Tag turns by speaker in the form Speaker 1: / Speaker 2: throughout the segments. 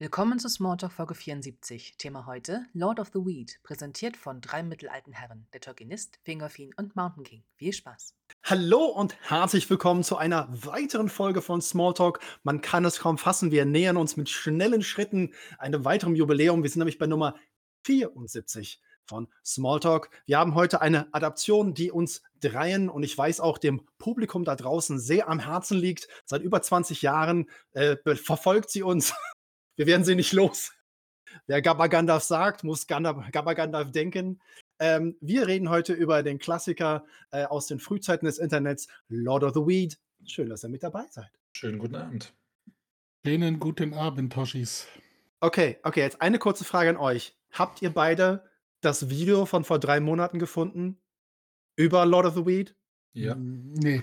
Speaker 1: Willkommen zu Smalltalk Folge 74. Thema heute: Lord of the Weed, präsentiert von drei mittelalten Herren, der Tolkienist, Fingolfin und Mountain King. Viel Spaß!
Speaker 2: Hallo und herzlich willkommen zu einer weiteren Folge von Smalltalk. Man kann es kaum fassen, wir nähern uns mit schnellen Schritten einem weiteren Jubiläum. Wir sind nämlich bei Nummer 74 von Smalltalk. Wir haben heute eine Adaption, die uns dreien und ich weiß auch dem Publikum da draußen sehr am Herzen liegt. Seit über 20 Jahren äh, verfolgt sie uns wir werden sie nicht los. Wer Gabba Gandalf sagt, muss Gabba Gandalf denken. Ähm, wir reden heute über den Klassiker äh, aus den Frühzeiten des Internets, Lord of the Weed. Schön, dass ihr mit dabei seid.
Speaker 3: Schönen guten Abend.
Speaker 4: Schönen guten Abend, Toshis.
Speaker 2: Okay, okay, jetzt eine kurze Frage an euch. Habt ihr beide das Video von vor drei Monaten gefunden? Über Lord of the Weed?
Speaker 3: Ja.
Speaker 4: Nee.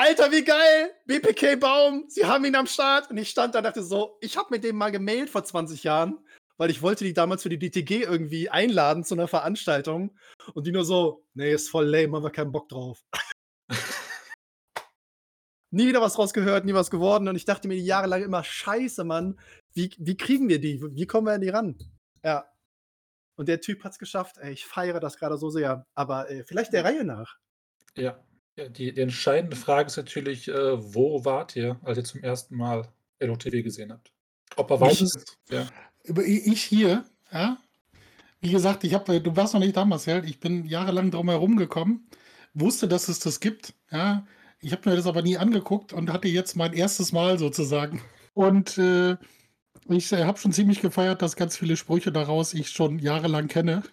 Speaker 2: Alter, wie geil! BPK Baum, sie haben ihn am Start. Und ich stand da und dachte so, ich habe mit dem mal gemailt vor 20 Jahren, weil ich wollte die damals für die DTG irgendwie einladen zu einer Veranstaltung. Und die nur so, nee, ist voll lame, haben wir keinen Bock drauf. nie wieder was rausgehört, nie was geworden. Und ich dachte mir die Jahre lang immer, scheiße, Mann, wie, wie kriegen wir die? Wie kommen wir an die ran? Ja. Und der Typ hat es geschafft. Ey, ich feiere das gerade so sehr. Aber äh, vielleicht der Reihe nach.
Speaker 3: Ja. Ja, die, die entscheidende Frage ist natürlich, äh, wo wart ihr, als ihr zum ersten Mal LOTW gesehen habt? Ob er weiß ist.
Speaker 4: Ja. Ich hier, ja. Wie gesagt, ich habe, du warst noch nicht da, Marcel. Ich bin jahrelang drum herum gekommen, wusste, dass es das gibt. Ja. Ich habe mir das aber nie angeguckt und hatte jetzt mein erstes Mal sozusagen. Und äh, ich habe schon ziemlich gefeiert, dass ganz viele Sprüche daraus ich schon jahrelang kenne.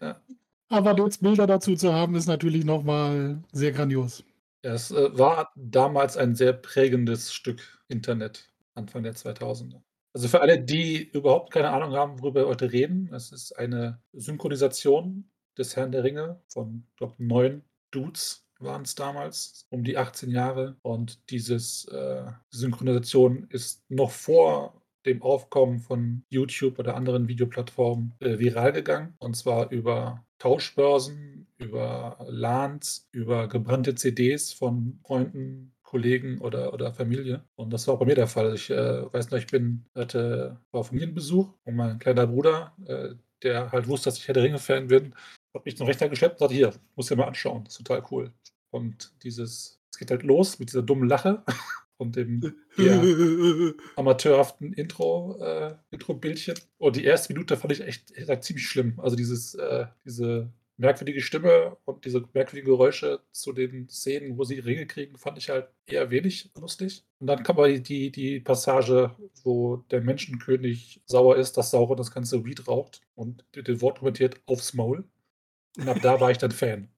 Speaker 4: Ja. Aber jetzt Bilder dazu zu haben, ist natürlich nochmal sehr grandios.
Speaker 3: Ja, es äh, war damals ein sehr prägendes Stück Internet, Anfang der 2000er. Also für alle, die überhaupt keine Ahnung haben, worüber wir heute reden, es ist eine Synchronisation des Herrn der Ringe von, glaube neun Dudes waren es damals, um die 18 Jahre. Und dieses äh, Synchronisation ist noch vor dem Aufkommen von YouTube oder anderen Videoplattformen äh, viral gegangen. Und zwar über Tauschbörsen, über LANs, über gebrannte CDs von Freunden, Kollegen oder, oder Familie. Und das war auch bei mir der Fall. Ich äh, weiß noch, ich bin, hatte, war Familienbesuch und mein kleiner Bruder, äh, der halt wusste, dass ich Herr der Ringe-Fan bin, hat mich zum Rechner geschleppt und sagte, hier, muss dir mal anschauen, das ist total cool. Und dieses, es geht halt los mit dieser dummen Lache und dem ja, amateurhaften Intro, äh, Intro-Bildchen. Und die erste Minute fand ich echt gesagt, ziemlich schlimm. Also dieses, äh, diese merkwürdige Stimme und diese merkwürdigen Geräusche zu den Szenen, wo sie Ringe kriegen, fand ich halt eher wenig lustig. Und dann kam aber die, die Passage, wo der Menschenkönig sauer ist, dass Sauron das ganze Weed raucht und den Wort kommentiert aufs Maul. Und ab da war ich dann Fan.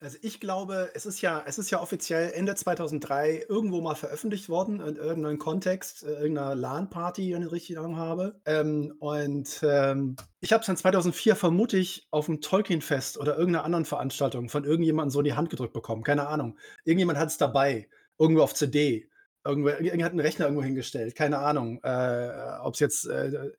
Speaker 2: Also ich glaube, es ist ja, es ist ja offiziell Ende 2003 irgendwo mal veröffentlicht worden in irgendeinem Kontext, äh, irgendeiner LAN-Party, wenn ich richtig Ahnung habe. Ähm, und ähm, ich habe es dann 2004 vermutlich auf dem Tolkien-Fest oder irgendeiner anderen Veranstaltung von irgendjemandem so in die Hand gedrückt bekommen. Keine Ahnung. Irgendjemand hat es dabei, irgendwo auf CD. Irgendwo, irgendjemand hat einen Rechner irgendwo hingestellt. Keine Ahnung, äh, ob es jetzt äh,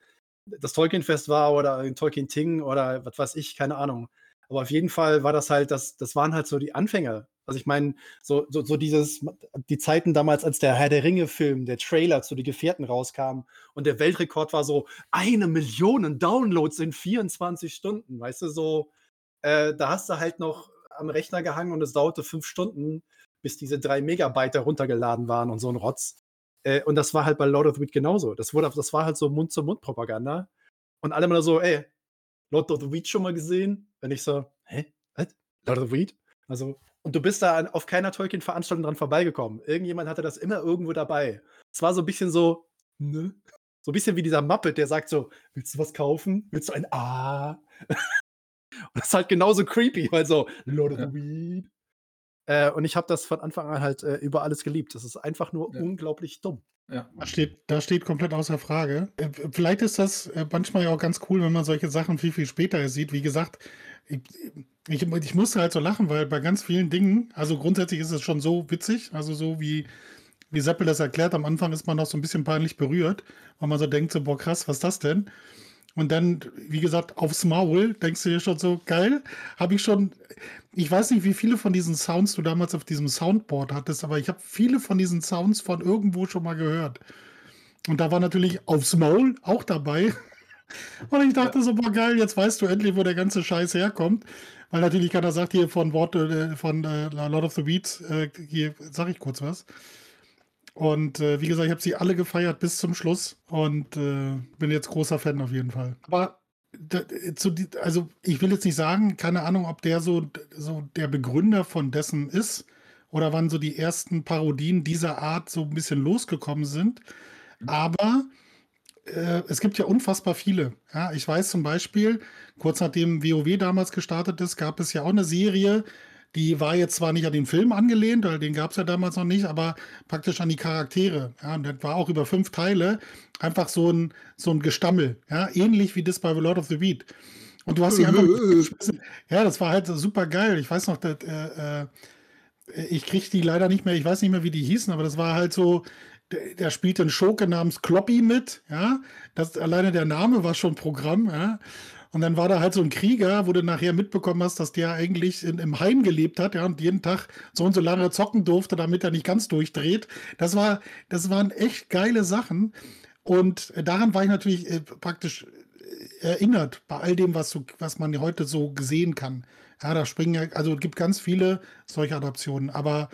Speaker 2: das Tolkien-Fest war oder ein Tolkien-Ting oder was weiß ich, keine Ahnung. Aber auf jeden Fall war das halt, das, das waren halt so die Anfänge. Also ich meine, so, so, so dieses, die Zeiten damals, als der Herr der Ringe-Film, der Trailer zu Die Gefährten rauskam und der Weltrekord war so eine Million Downloads in 24 Stunden, weißt du, so, äh, da hast du halt noch am Rechner gehangen und es dauerte fünf Stunden, bis diese drei Megabyte runtergeladen waren und so ein Rotz. Äh, und das war halt bei Lord of the Weed genauso. Das, wurde, das war halt so Mund-zu-Mund-Propaganda. Und alle mal so, ey, Lord of the Weed schon mal gesehen? Wenn ich so, hä? Was? Lord of the Weed? Also, und du bist da auf keiner Tolkien-Veranstaltung dran vorbeigekommen. Irgendjemand hatte das immer irgendwo dabei. Es war so ein bisschen so, ne? So ein bisschen wie dieser Muppet, der sagt so, willst du was kaufen? Willst du ein A? und das ist halt genauso creepy, weil so, Lord of the Weed. Äh, und ich habe das von Anfang an halt äh, über alles geliebt. Das ist einfach nur ja. unglaublich dumm.
Speaker 4: Ja. Da steht, da steht komplett außer Frage. Äh, vielleicht ist das äh, manchmal ja auch ganz cool, wenn man solche Sachen viel, viel später sieht. Wie gesagt, ich, ich, ich musste halt so lachen, weil bei ganz vielen Dingen, also grundsätzlich ist es schon so witzig, also so wie, wie Seppel das erklärt, am Anfang ist man noch so ein bisschen peinlich berührt, weil man so denkt, so, boah, krass, was ist das denn? Und dann, wie gesagt, aufs Maul, denkst du dir schon so, geil, habe ich schon, ich weiß nicht, wie viele von diesen Sounds du damals auf diesem Soundboard hattest, aber ich habe viele von diesen Sounds von irgendwo schon mal gehört. Und da war natürlich aufs Maul auch dabei. Und ich dachte so, boah, geil, jetzt weißt du endlich, wo der ganze Scheiß herkommt. Weil natürlich keiner sagt hier von Wort, äh, von äh, Lord of the Beats, äh, hier sag ich kurz was. Und äh, wie gesagt, ich habe sie alle gefeiert bis zum Schluss und äh, bin jetzt großer Fan auf jeden Fall. Aber da, zu, also ich will jetzt nicht sagen, keine Ahnung, ob der so, so der Begründer von dessen ist oder wann so die ersten Parodien dieser Art so ein bisschen losgekommen sind. Mhm. Aber äh, es gibt ja unfassbar viele. Ja, ich weiß zum Beispiel, kurz nachdem WoW damals gestartet ist, gab es ja auch eine Serie, die war jetzt zwar nicht an den Film angelehnt, weil den gab es ja damals noch nicht, aber praktisch an die Charaktere. Ja, und das war auch über fünf Teile einfach so ein, so ein Gestammel. Ja, ähnlich wie das bei The Lord of the Beat. Und du hast sie einfach. ja, das war halt super geil. Ich weiß noch, dass, äh, äh, ich kriege die leider nicht mehr, ich weiß nicht mehr, wie die hießen, aber das war halt so, der, der spielte einen Schurke namens Kloppy mit, ja. Das, alleine der Name war schon Programm, ja. Und dann war da halt so ein Krieger, wo du nachher mitbekommen hast, dass der eigentlich in, im Heim gelebt hat, ja, und jeden Tag so und so lange zocken durfte, damit er nicht ganz durchdreht. Das war, das waren echt geile Sachen. Und daran war ich natürlich äh, praktisch äh, erinnert bei all dem, was, so, was man heute so gesehen kann. Ja, da springen ja, also es gibt ganz viele solche Adaptionen, aber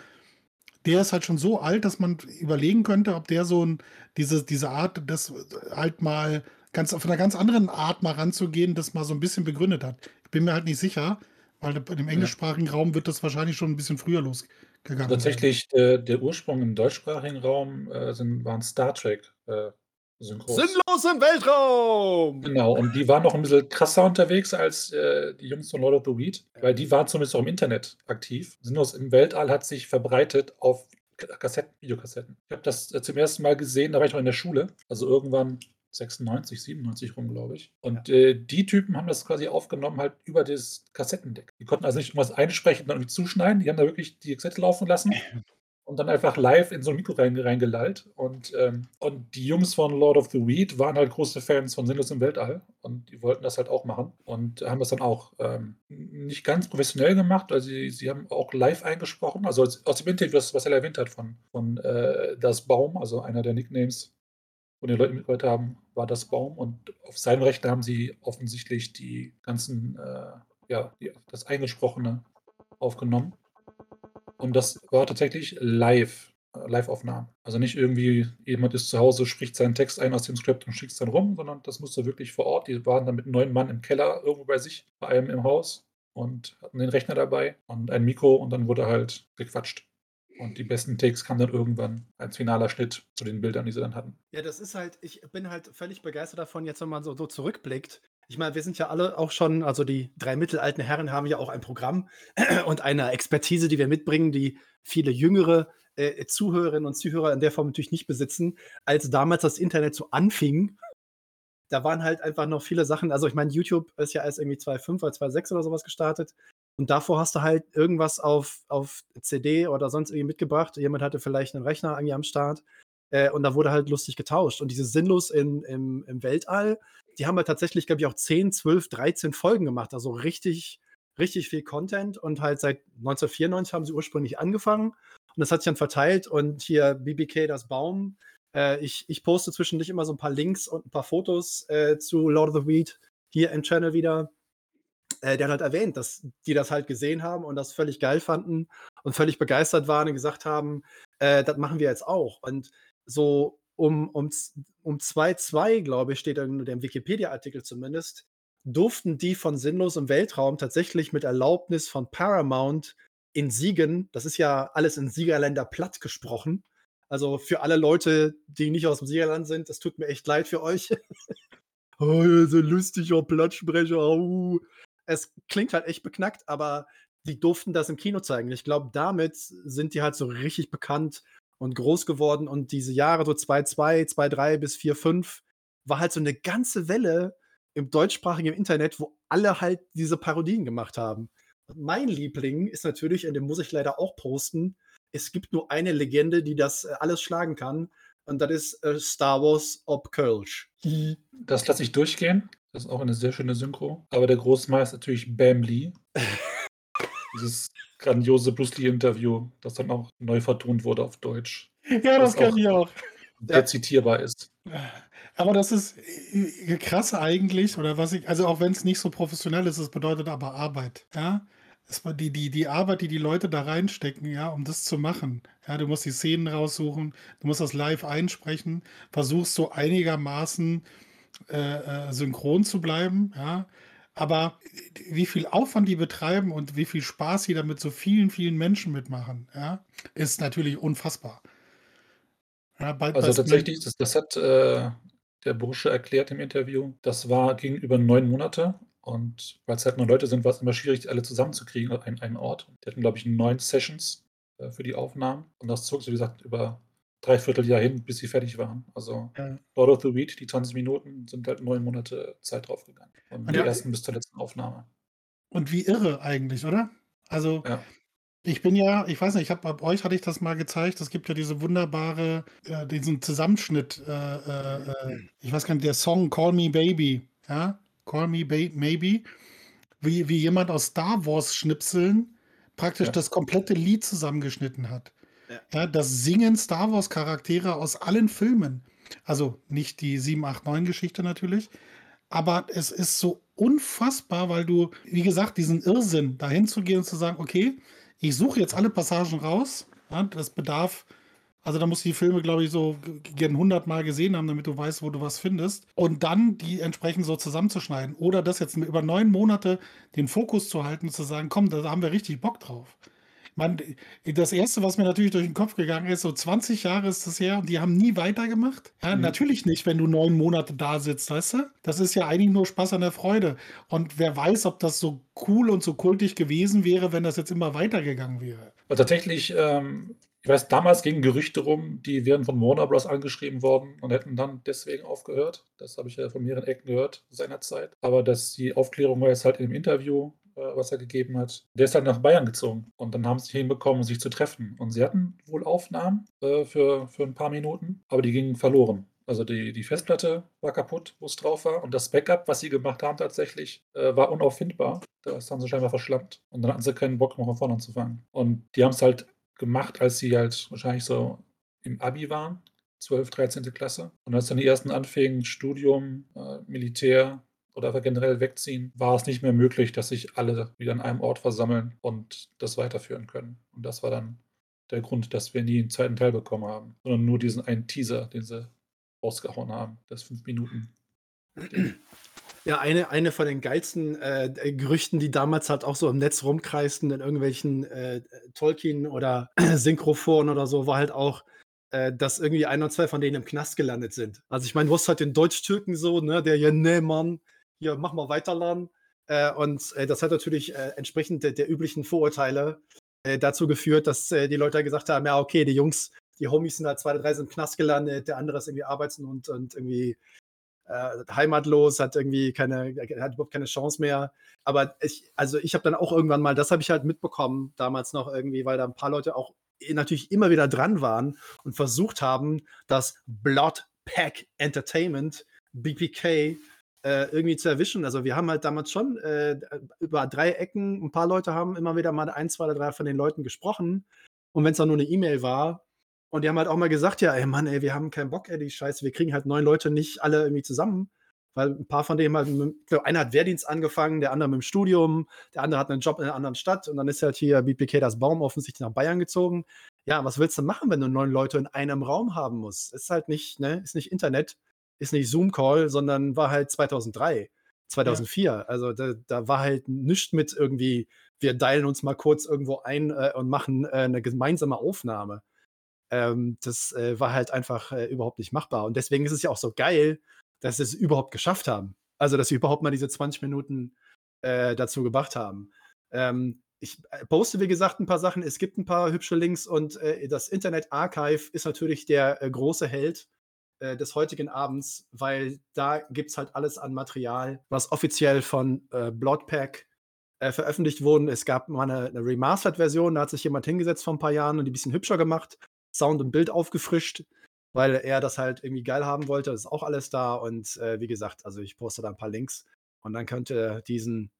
Speaker 4: der ist halt schon so alt, dass man überlegen könnte, ob der so ein, diese, diese Art, das halt mal ganz auf einer ganz anderen Art mal ranzugehen, das mal so ein bisschen begründet hat. Ich bin mir halt nicht sicher, weil im englischsprachigen Raum wird das wahrscheinlich schon ein bisschen früher losgegangen.
Speaker 3: Tatsächlich, äh, der Ursprung im deutschsprachigen Raum äh, sind, waren Star Trek. Äh,
Speaker 5: Synchros. Sinnlos im Weltraum!
Speaker 3: Genau, und die waren noch ein bisschen krasser unterwegs als äh, die Jungs von Lord of the Weed, weil die waren zumindest auch im Internet aktiv. Sinnlos im Weltall hat sich verbreitet auf Kassetten, Videokassetten. Ich habe das äh, zum ersten Mal gesehen, da war ich noch in der Schule, also irgendwann 96, 97 rum, glaube ich. Und äh, die Typen haben das quasi aufgenommen, halt über das Kassettendeck. Die konnten also nicht irgendwas einsprechen und irgendwie zuschneiden, die haben da wirklich die Kassette laufen lassen und dann einfach live in so ein Mikro reingelallt. Und, ähm, und die Jungs von Lord of the Weed waren halt große Fans von Sinnlos im Weltall und die wollten das halt auch machen und haben das dann auch ähm, nicht ganz professionell gemacht. Also sie, sie haben auch live eingesprochen, also aus dem Interview, was, er erwähnt hat von, von äh, Das Baum, also einer der Nicknames von den Leuten mitgehört haben, war das Baum. Und auf seinem Rechner haben sie offensichtlich die ganzen, äh, ja, die, das Eingesprochene aufgenommen. Und das war tatsächlich live, Live-Aufnahmen. Also nicht irgendwie, jemand ist zu Hause, spricht seinen Text ein aus dem Skript und schickt es dann rum, sondern das musste wirklich vor Ort. Die waren dann mit neun Mann im Keller irgendwo bei sich, bei einem im Haus und hatten den Rechner dabei und ein Mikro und dann wurde halt gequatscht. Und die besten Takes kamen dann irgendwann als finaler Schnitt zu den Bildern, die sie dann hatten.
Speaker 2: Ja, das ist halt, ich bin halt völlig begeistert davon, jetzt wenn man so, so zurückblickt. Ich meine, wir sind ja alle auch schon, also die drei mittelalten Herren haben ja auch ein Programm und eine Expertise, die wir mitbringen, die viele jüngere äh, Zuhörerinnen und Zuhörer in der Form natürlich nicht besitzen. Als damals das Internet so anfing, da waren halt einfach noch viele Sachen. Also ich meine, YouTube ist ja erst irgendwie 2.5 oder 2.6 oder sowas gestartet. Und davor hast du halt irgendwas auf, auf CD oder sonst irgendwie mitgebracht. Jemand hatte vielleicht einen Rechner irgendwie am Start. Äh, und da wurde halt lustig getauscht. Und diese Sinnlos in, im, im Weltall, die haben halt tatsächlich, glaube ich, auch 10, 12, 13 Folgen gemacht. Also richtig, richtig viel Content. Und halt seit 1994 haben sie ursprünglich angefangen. Und das hat sich dann verteilt. Und hier BBK, das Baum. Äh, ich, ich poste zwischendurch immer so ein paar Links und ein paar Fotos äh, zu Lord of the Weed hier im Channel wieder äh, der hat halt erwähnt, dass die das halt gesehen haben und das völlig geil fanden und völlig begeistert waren und gesagt haben, äh, das machen wir jetzt auch. Und so um, um, um 2.2, glaube ich, steht in dem Wikipedia-Artikel zumindest, durften die von Sinnlos im Weltraum tatsächlich mit Erlaubnis von Paramount in Siegen, das ist ja alles in Siegerländer platt gesprochen, also für alle Leute, die nicht aus dem Siegerland sind, das tut mir echt leid für euch. oh, so lustiger Plattsprecher. Oh es klingt halt echt beknackt, aber die durften das im Kino zeigen. Ich glaube, damit sind die halt so richtig bekannt und groß geworden. Und diese Jahre, so 2.2, 2.3 bis 4.5, war halt so eine ganze Welle im deutschsprachigen Internet, wo alle halt diese Parodien gemacht haben. mein Liebling ist natürlich, und den muss ich leider auch posten, es gibt nur eine Legende, die das äh, alles schlagen kann. Und das ist äh, Star Wars Ob Kölsch.
Speaker 3: Das lasse ich durchgehen. Das ist auch eine sehr schöne Synchro. Aber der Großmeister ist natürlich Bam Lee. Dieses grandiose Bruce Lee-Interview, das dann auch neu vertont wurde auf Deutsch.
Speaker 4: Ja, das, das kann ich auch.
Speaker 3: der zitierbar ist.
Speaker 4: Aber das ist äh, krass eigentlich, oder was ich, also auch wenn es nicht so professionell ist, es bedeutet aber Arbeit, ja. Es war die, die, die Arbeit, die die Leute da reinstecken, ja, um das zu machen. Ja, du musst die Szenen raussuchen, du musst das live einsprechen, versuchst so einigermaßen äh, äh, synchron zu bleiben, ja. Aber wie viel Aufwand die betreiben und wie viel Spaß sie damit so vielen, vielen Menschen mitmachen, ja, ist natürlich unfassbar.
Speaker 3: Ja, bei, also tatsächlich, das, das hat äh, der Bursche erklärt im Interview. Das war gegenüber neun Monate. Und weil es halt nur Leute sind, war es immer schwierig, alle zusammenzukriegen an einen, einen Ort. Die hatten, glaube ich, neun Sessions äh, für die Aufnahmen. Und das zog, so wie gesagt, über dreiviertel Jahr hin, bis sie fertig waren. Also ja. Lord of the Weed, die 20 Minuten, sind halt neun Monate Zeit draufgegangen. Ja. die ersten bis zur letzten Aufnahme.
Speaker 4: Und wie irre eigentlich, oder? Also ja. Ich bin ja, ich weiß nicht, ich habe bei euch hatte ich das mal gezeigt. Es gibt ja diese wunderbare, äh, diesen Zusammenschnitt. Äh, äh, äh ich weiß gar nicht, der Song Call Me Baby, ja, Call Me ba Maybe, wie, wie jemand aus Star Wars Schnipseln praktisch das komplette Lied zusammengeschnitten hat. Ja. das singen Star Wars Charaktere aus allen Filmen. Also nicht die 7, 8, 9 Geschichte natürlich, aber es ist so unfassbar, weil du, wie gesagt, diesen Irrsinn dahin zu gehen und zu sagen, okay, ich suche jetzt alle Passagen raus. Ja, das bedarf, also da musst du die Filme, glaube ich, so gern 100 Mal gesehen haben, damit du weißt, wo du was findest. Und dann die entsprechend so zusammenzuschneiden. Oder das jetzt über neun Monate den Fokus zu halten und zu sagen, komm, da haben wir richtig Bock drauf. Man, das erste, was mir natürlich durch den Kopf gegangen ist, so 20 Jahre ist das her und die haben nie weitergemacht. Ja, mhm. natürlich nicht, wenn du neun Monate da sitzt, weißt du? Das ist ja eigentlich nur Spaß an der Freude. Und wer weiß, ob das so cool und so kultig gewesen wäre, wenn das jetzt immer weitergegangen wäre.
Speaker 3: Und tatsächlich, ähm, ich weiß, damals gingen Gerüchte rum, die wären von Warner Bros. angeschrieben worden und hätten dann deswegen aufgehört. Das habe ich ja von mehreren Ecken gehört seinerzeit. Aber dass die Aufklärung war jetzt halt im Interview was er gegeben hat. Der ist halt nach Bayern gezogen und dann haben sie hinbekommen, sich zu treffen. Und sie hatten wohl Aufnahmen äh, für, für ein paar Minuten, aber die gingen verloren. Also die, die Festplatte war kaputt, wo es drauf war. Und das Backup, was sie gemacht haben tatsächlich, äh, war unauffindbar. Das haben sie scheinbar verschlampt. Und dann hatten sie keinen Bock, noch von vorne anzufangen. Und die haben es halt gemacht, als sie halt wahrscheinlich so im Abi waren. 12, 13. Klasse. Und als dann die ersten anfingen, Studium, äh, Militär, oder generell wegziehen, war es nicht mehr möglich, dass sich alle wieder an einem Ort versammeln und das weiterführen können. Und das war dann der Grund, dass wir nie einen zweiten Teil bekommen haben, sondern nur diesen einen Teaser, den sie rausgehauen haben, das fünf Minuten.
Speaker 2: Ja, eine, eine von den geilsten äh, Gerüchten, die damals halt auch so im Netz rumkreisten, in irgendwelchen äh, Tolkien oder Synchroforen oder so, war halt auch, äh, dass irgendwie ein oder zwei von denen im Knast gelandet sind. Also ich meine, du hast halt den Deutsch-Türken so, ne, der ja, ne Mann, hier, mach mal weiterladen. Äh, und äh, das hat natürlich äh, entsprechend der, der, üblichen Vorurteile äh, dazu geführt, dass äh, die Leute gesagt haben, ja, okay, die Jungs, die Homies sind halt zwei, drei sind im Knast gelandet, der andere ist irgendwie arbeits- und, und irgendwie äh, heimatlos, hat irgendwie keine, hat überhaupt keine Chance mehr. Aber ich, also ich habe dann auch irgendwann mal, das habe ich halt mitbekommen, damals noch irgendwie, weil da ein paar Leute auch natürlich immer wieder dran waren und versucht haben, das Blood Pack Entertainment, BPK, äh, irgendwie zu erwischen. Also wir haben halt damals schon äh, über drei Ecken, ein paar Leute haben immer wieder mal ein, zwei oder drei von den Leuten gesprochen. Und wenn es dann nur eine E-Mail war, und die haben halt auch mal gesagt, ja, ey Mann, ey, wir haben keinen Bock, ey, die Scheiße, wir kriegen halt neun Leute nicht alle irgendwie zusammen. Weil ein paar von denen halt, einer hat Wehrdienst angefangen, der andere mit dem Studium, der andere hat einen Job in einer anderen Stadt und dann ist halt hier BPK das Baum offensichtlich nach Bayern gezogen. Ja, was willst du machen, wenn du neun Leute in einem Raum haben musst? Ist halt nicht, ne, ist nicht Internet ist nicht Zoom-Call, sondern war halt 2003, 2004. Ja. Also da, da, war halt nichts mit irgendwie, wir dialen uns mal kurz irgendwo ein äh, und machen äh, eine gemeinsame Aufnahme. Ähm, das äh, war halt einfach äh, überhaupt nicht machbar. Und deswegen ist es ja auch so geil, dass sie es überhaupt geschafft haben. Also, dass sie überhaupt mal diese 20 Minuten äh, dazu gebracht haben. Ähm, ich äh, poste, wie gesagt, ein paar Sachen. Es gibt ein paar hübsche Links und das Internet Archive ist natürlich der große Held äh, des heutigen Abends, weil da gibt es halt alles an Material, was offiziell von äh, Bloodpack äh, veröffentlicht wurde. Es gab mal eine, eine Remastered-Version, da hat sich jemand hingesetzt vor ein paar Jahren und die ein bisschen hübscher gemacht, Sound und Bild aufgefrischt, weil er das halt irgendwie geil haben wollte. Das ist auch alles da und äh, wie gesagt, also ich poste da ein paar Links und dann könnt ihr diesen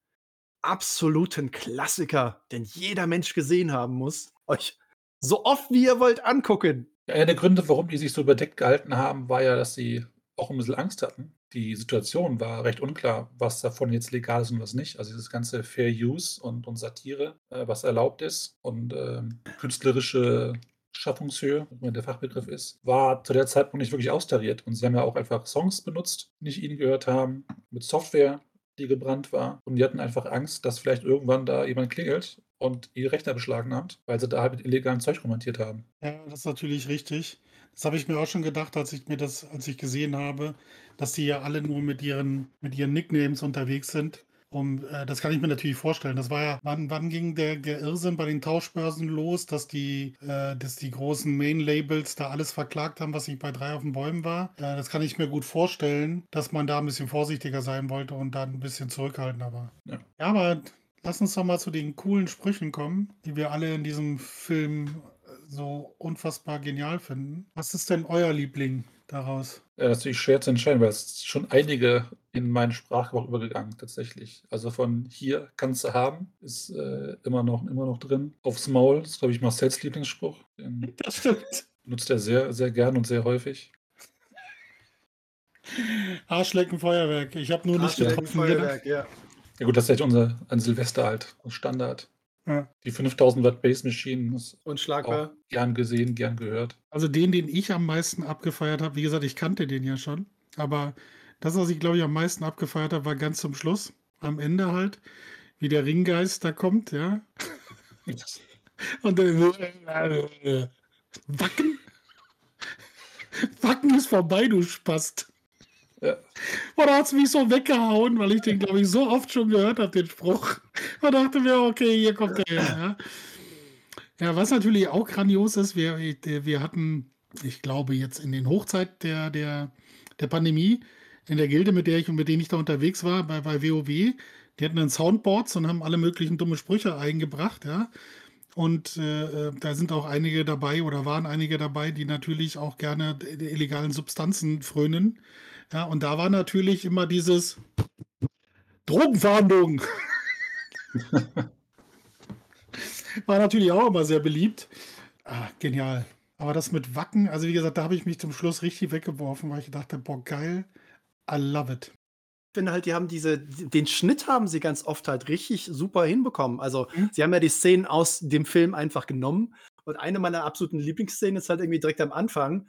Speaker 2: absoluten Klassiker, den jeder Mensch gesehen haben muss, euch so oft wie ihr wollt angucken.
Speaker 3: Einer der Gründe, warum die sich so überdeckt gehalten haben, war ja, dass sie auch ein bisschen Angst hatten. Die Situation war recht unklar, was davon jetzt legal ist und was nicht. Also dieses ganze Fair Use und, und Satire, äh, was erlaubt ist und ähm, künstlerische Schaffungshöhe, wenn der Fachbegriff ist, war zu der Zeitpunkt nicht wirklich austariert. Und sie haben ja auch einfach Songs benutzt, die nicht ihnen gehört haben, mit Software, die gebrannt war. Und die hatten einfach Angst, dass vielleicht irgendwann da jemand klingelt und ihre Rechner beschlagnahmt, weil sie da halt mit illegalen Zeug romantiert haben.
Speaker 4: Ja, das ist natürlich richtig. Das habe ich mir auch schon gedacht, als ich mir das, als ich gesehen habe, dass die ja alle nur mit ihren, mit ihren Nicknames unterwegs sind. Um, äh, das kann ich mir natürlich vorstellen. Das war ja, wann, wann ging der, der Irrsinn bei den Tauschbörsen los, dass die, äh, dass die großen Main-Labels da alles verklagt haben, was nicht bei drei auf den Bäumen war? Äh, das kann ich mir gut vorstellen, dass man da ein bisschen vorsichtiger sein wollte und dann ein bisschen zurückhaltender war.
Speaker 3: Ja.
Speaker 4: ja, aber lass uns doch mal zu den coolen Sprüchen kommen, die wir alle in diesem Film so unfassbar genial finden. Was ist denn euer Liebling daraus?
Speaker 3: Ja, das ist natürlich schwer zu entscheiden, weil es schon einige in meinen Sprachgebrauch übergegangen, tatsächlich. Also von hier kannst du haben, ist äh, immer, noch, immer noch drin. Aufs Maul, das ist, glaube ich, Marcells Lieblingsspruch. Den
Speaker 4: Das stimmt.
Speaker 3: nutzt er sehr, sehr gern und sehr häufig.
Speaker 4: Arschlecken Feuerwerk. Ich habe nur nicht getroffen.
Speaker 2: Feuerwerk, ja.
Speaker 3: Ja gut, das ist echt unser ein Silvester halt, Standard.
Speaker 4: Ja.
Speaker 3: Die 5000 Watt Bass Machine ist auch
Speaker 2: Unschlagbar.
Speaker 3: gern gesehen, gern gehört.
Speaker 4: Also den, den ich am meisten abgefeiert habe, wie gesagt, ich kannte den ja schon, aber das, was ich glaube ich am meisten abgefeiert habe, war ganz zum Schluss, am Ende halt, wie der Ringgeist da kommt, ja. Und dann Wacken? Wacken ist vorbei, du Spast.
Speaker 3: Ja.
Speaker 4: Und da hat es mich so weggehauen, weil ich den, glaube ich, so oft schon gehört habe, den Spruch. Und dachte mir, okay, hier kommt der. Ja. ja, was natürlich auch grandios ist, wir, wir hatten, ich glaube, jetzt in den Hochzeit der, der, der Pandemie, in der Gilde, mit der ich und mit denen ich da unterwegs war, bei, bei WoW, die hatten dann Soundboards und haben alle möglichen dumme Sprüche eingebracht, ja. Und äh, da sind auch einige dabei oder waren einige dabei, die natürlich auch gerne illegalen Substanzen frönen. Ja, und da war natürlich immer dieses Drogenverhandlung. war natürlich auch immer sehr beliebt. Ah, genial. Aber das mit Wacken, also wie gesagt, da habe ich mich zum Schluss richtig weggeworfen, weil ich dachte, boah, geil, I love it.
Speaker 2: Ich finde halt, die haben diese, den Schnitt haben sie ganz oft halt richtig super hinbekommen. Also, mhm. sie haben ja die Szenen aus dem Film einfach genommen. Und eine meiner absoluten Lieblingsszenen ist halt irgendwie direkt am Anfang.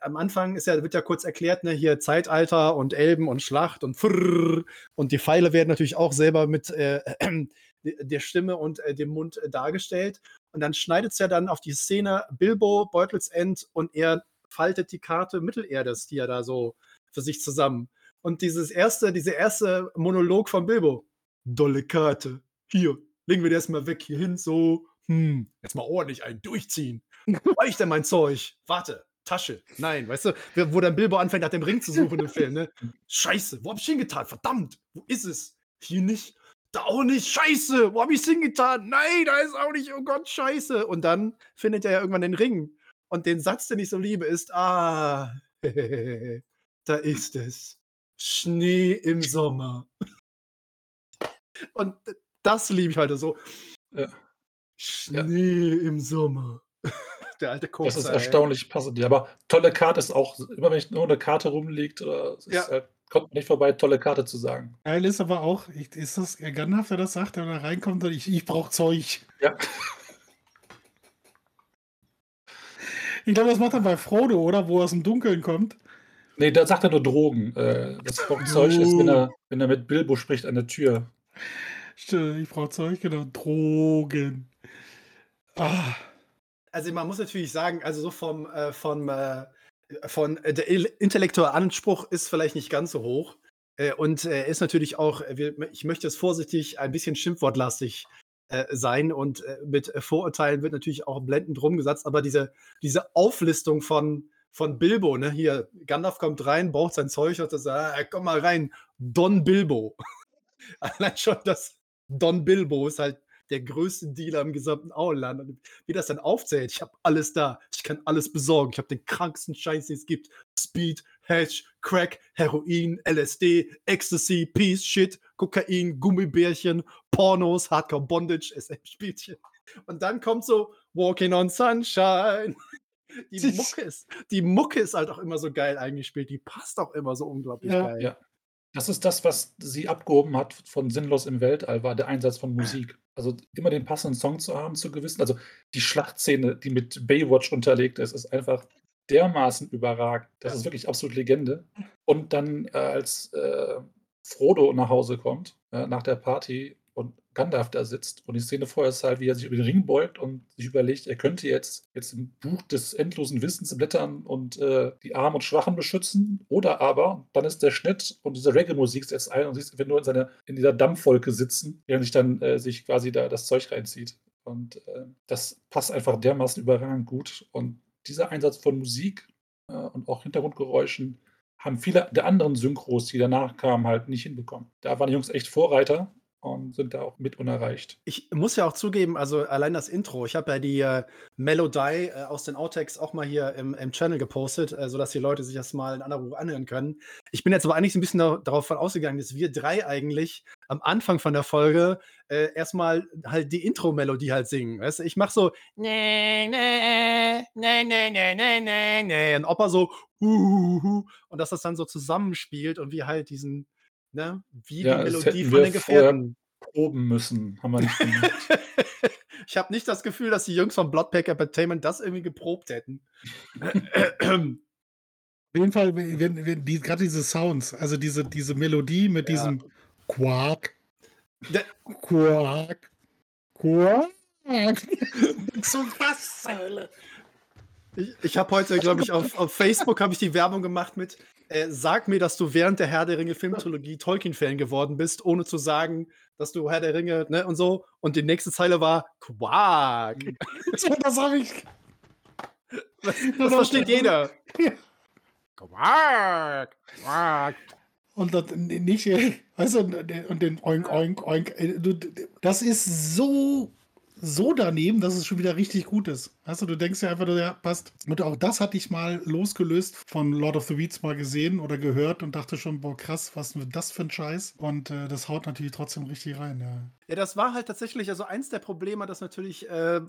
Speaker 2: Am Anfang ist ja, wird ja kurz erklärt, ne, hier Zeitalter und Elben und Schlacht und frrrr, und die Pfeile werden natürlich auch selber mit äh, äh, der Stimme und äh, dem Mund äh, dargestellt. Und dann schneidet es ja dann auf die Szene Bilbo, Beutelsend und er faltet die Karte Mittelerdes, die er da so für sich zusammen. Und dieses erste, diese erste Monolog von Bilbo. Dolle Karte. Hier, legen wir das mal weg hier hin, so. Hm, jetzt mal ordentlich einen durchziehen. Wo ich denn mein Zeug? Warte, Tasche. Nein, weißt du, wo dann Bilbo anfängt, nach dem Ring zu suchen im Film, ne? Scheiße, wo hab ich hingetan? Verdammt, wo ist es? Hier nicht. Da auch nicht. Scheiße, wo hab ich's hingetan? Nein, da ist auch nicht. Oh Gott, scheiße. Und dann findet er ja irgendwann den Ring. Und den Satz, den ich so liebe, ist: Ah, da ist es. Schnee im Sommer. Und das liebe ich halt so.
Speaker 3: Ja.
Speaker 2: Schnee ja. im Sommer. Der alte Koks.
Speaker 3: Das ist erstaunlich passend. Ja, aber tolle Karte ist auch, immer wenn ich nur eine Karte rumliegt, oder es
Speaker 2: Ja.
Speaker 3: halt, kommt man nicht vorbei, tolle Karte zu sagen.
Speaker 4: Geil ist aber auch, ist das Gandalf, der das sagt, der da reinkommt und ich, ich brauche Zeug.
Speaker 3: Ja.
Speaker 4: Ich glaube, das macht er bei Frodo, oder? Wo er aus dem Dunkeln kommt.
Speaker 3: Nee, da sagt er nur Drogen. Äh, das Zeug ist, wenn er, wenn er mit Bilbo spricht an der Tür.
Speaker 4: Stimmt, ich brauche Zeug, genau. Drogen. Ah.
Speaker 2: Also man muss natürlich sagen, also so vom, äh, vom, äh, von äh, der intellektuelle Anspruch ist vielleicht nicht ganz so hoch. Äh, und er ist natürlich auch, äh, ich möchte es vorsichtig, ein bisschen schimpfwortlastig äh, sein und äh, mit äh, Vorurteilen wird natürlich auch blendend rumgesetzt, aber diese, diese Auflistung von, von Bilbo, ne, hier, Gandalf kommt rein, braucht sein Zeug und sagt, ah, komm mal rein, Don Bilbo. Allein schon das Don Bilbo ist halt der größte Dealer im gesamten Auenland. Und wie das dann aufzählt, ich habe alles da, ich kann alles besorgen, ich habe den kranksten Scheiß, den es gibt. Speed, Hash, Crack, Heroin, LSD, Ecstasy, Peace, Shit, Kokain, Gummibärchen, Pornos, Hardcore Bondage, SM-Spielchen. Und dann kommt so Walking on Sunshine. die, Mucke ist, die Mucke ist halt auch immer so geil eingespielt. Die passt auch immer so unglaublich
Speaker 4: Ja.
Speaker 2: geil.
Speaker 3: Ja. Das ist das, was sie abgehoben hat von Sinnlos im Weltall, war der Einsatz von Musik. Also immer den passenden Song zu haben, zu gewissen. Also die Schlachtszene, die mit Baywatch unterlegt ist, ist einfach dermaßen überragend. Das ist wirklich absolut Legende. Und dann, äh, als äh, Frodo nach Hause kommt, äh, nach der Party Gandalf da sitzt und die Szene vorher ist halt, wie er sich über den Ring beugt und sich überlegt, er könnte jetzt, jetzt im Buch des endlosen Wissens blättern und äh, die Armen und Schwachen beschützen. Oder aber, dann ist der Schnitt und diese Reggae-Musik setzt ein und siehst einfach nur in, seiner, in dieser Dampfwolke sitzen, während sich dann äh, sich quasi da das Zeug reinzieht. Und äh, das passt einfach dermaßen überragend gut. Und dieser Einsatz von Musik äh, und auch Hintergrundgeräuschen haben viele der anderen Synchros, die danach kamen, halt nicht hinbekommen. Da waren die Jungs echt Vorreiter und sind da auch mit unerreicht.
Speaker 2: Ich muss ja auch zugeben, also allein das Intro, ich habe ja die äh, Melodie äh, aus den Outtakes auch mal hier im, im Channel gepostet, äh, sodass die Leute sich das mal in aller Ruhe anhören können. Ich bin jetzt aber eigentlich ein bisschen da, darauf ausgegangen, dass wir drei eigentlich am Anfang von der Folge äh, erstmal halt die Intro-Melodie halt singen. Weißt? Ich mache so nee, nee, nee, nee, nee, nee, nee, nee. Und Opa so huhuhu, und dass das dann so zusammenspielt und wir halt diesen, ne, wie
Speaker 3: Ja,
Speaker 2: die Melodie von
Speaker 3: wir
Speaker 2: den Gefährten.
Speaker 3: proben müssen, haben wir nicht gemacht.
Speaker 2: ich habe nicht das Gefühl, dass die Jungs von Bloodpack Entertainment das irgendwie geprobt hätten.
Speaker 4: Auf jeden Fall, wenn, wenn, die, gerade diese Sounds, also diese, diese Melodie mit
Speaker 2: Ja.
Speaker 4: diesem Quark, Quark, Quark. so was Hölle.
Speaker 2: Ich, ich habe heute, glaube ich, auf, auf Facebook habe ich die Werbung gemacht mit äh, Sag mir, dass du während der Herr der Ringe Filmtrilogie Tolkien-Fan geworden bist, ohne zu sagen, dass du Herr der Ringe, ne, und so. Und die nächste Zeile war Quark.
Speaker 4: Das habe ich.
Speaker 2: Das, das versteht jeder.
Speaker 4: Ja.
Speaker 2: Quark. Quark.
Speaker 4: Und das nicht, weißt du, und den- Oink, Oink, Oink. äh, Das ist so, so daneben, dass es schon wieder richtig gut ist. Weißt du, du denkst ja einfach, ja, passt. Und auch das hatte ich mal losgelöst von Lord of the Weeds mal gesehen oder gehört und dachte schon, boah, krass, was ist das für ein Scheiß? Und äh, das haut natürlich trotzdem richtig rein, ja.
Speaker 2: Ja, das war halt tatsächlich, also eins der Probleme, das natürlich äh,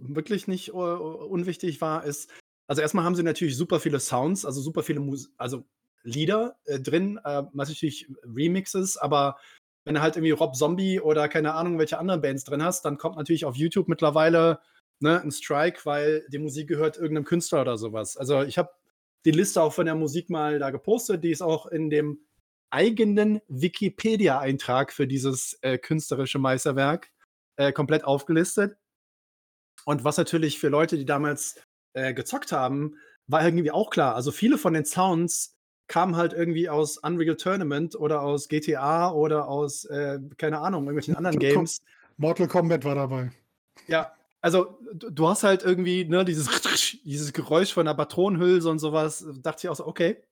Speaker 2: wirklich nicht uh, unwichtig war, ist, also erstmal haben sie natürlich super viele Sounds, also super viele Mus also Lieder äh, drin, äh, natürlich Remixes, aber wenn du halt irgendwie Rob Zombie oder keine Ahnung, welche anderen Bands drin hast, dann kommt natürlich auf YouTube mittlerweile ne, ein Strike, weil die Musik gehört irgendeinem Künstler oder sowas. Also ich habe die Liste auch von der Musik mal da gepostet, die ist auch in dem eigenen Wikipedia-Eintrag für dieses äh, künstlerische Meisterwerk äh, komplett aufgelistet. Und was natürlich für Leute, die damals äh, gezockt haben, war irgendwie auch klar. Also viele von den Sounds kamen halt irgendwie aus Unreal Tournament oder aus GTA oder aus, äh, keine Ahnung, irgendwelchen anderen
Speaker 4: Mortal
Speaker 2: Games.
Speaker 4: Mortal Kombat war dabei.
Speaker 2: Ja, also du, du hast halt irgendwie ne, dieses, dieses Geräusch von einer Patronenhülse und sowas. Dachte ich auch so, okay,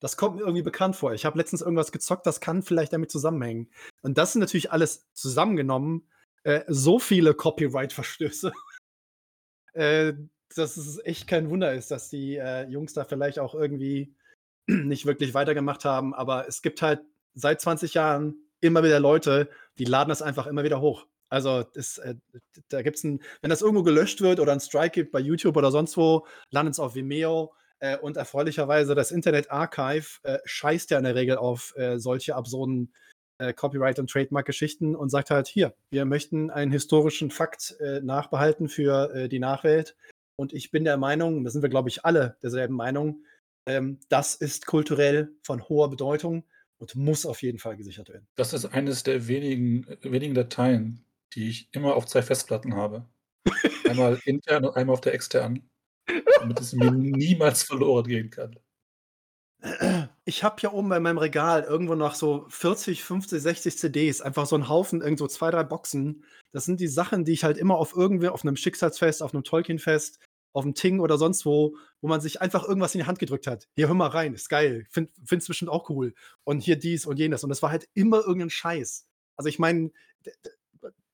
Speaker 2: das kommt mir irgendwie bekannt vor. Ich habe letztens irgendwas gezockt, das kann vielleicht damit zusammenhängen. Und das sind natürlich alles zusammengenommen äh, so viele Copyright-Verstöße, äh, dass es echt kein Wunder ist, dass die äh, Jungs da vielleicht auch irgendwie nicht wirklich weitergemacht haben. Aber es gibt halt seit 20 Jahren immer wieder Leute, die laden das einfach immer wieder hoch. Also das, äh, da gibt es ein, wenn das irgendwo gelöscht wird oder ein Strike gibt bei YouTube oder sonst wo, landet es auf Vimeo. Äh, und erfreulicherweise das Internet Archive äh, scheißt ja in der Regel auf äh, solche absurden äh, Copyright- und Trademark-Geschichten und sagt halt, hier, wir möchten einen historischen Fakt äh, nachbehalten für die Nachwelt. Und ich bin der Meinung, da sind wir, glaube ich, alle derselben Meinung, ähm, das ist kulturell von hoher Bedeutung und muss auf jeden Fall gesichert werden.
Speaker 3: Das ist eines der wenigen, wenigen Dateien, die ich immer auf zwei Festplatten habe. Einmal intern und einmal auf der externen. Damit es mir niemals verloren gehen kann.
Speaker 2: Ich habe hier oben bei meinem Regal irgendwo noch so 40, 50, 60 CDs, einfach so einen Haufen, irgendwo zwei, drei Boxen. Das sind die Sachen, die ich halt immer auf irgendwie, auf einem Schicksalsfest, auf einem Tolkien-Fest, auf einem Ting oder sonst wo, wo man sich einfach irgendwas in die Hand gedrückt hat. Hier, hör mal rein, ist geil. Find, find's bestimmt auch cool. Und hier dies und jenes. Und das war halt immer irgendein Scheiß. Also ich meine,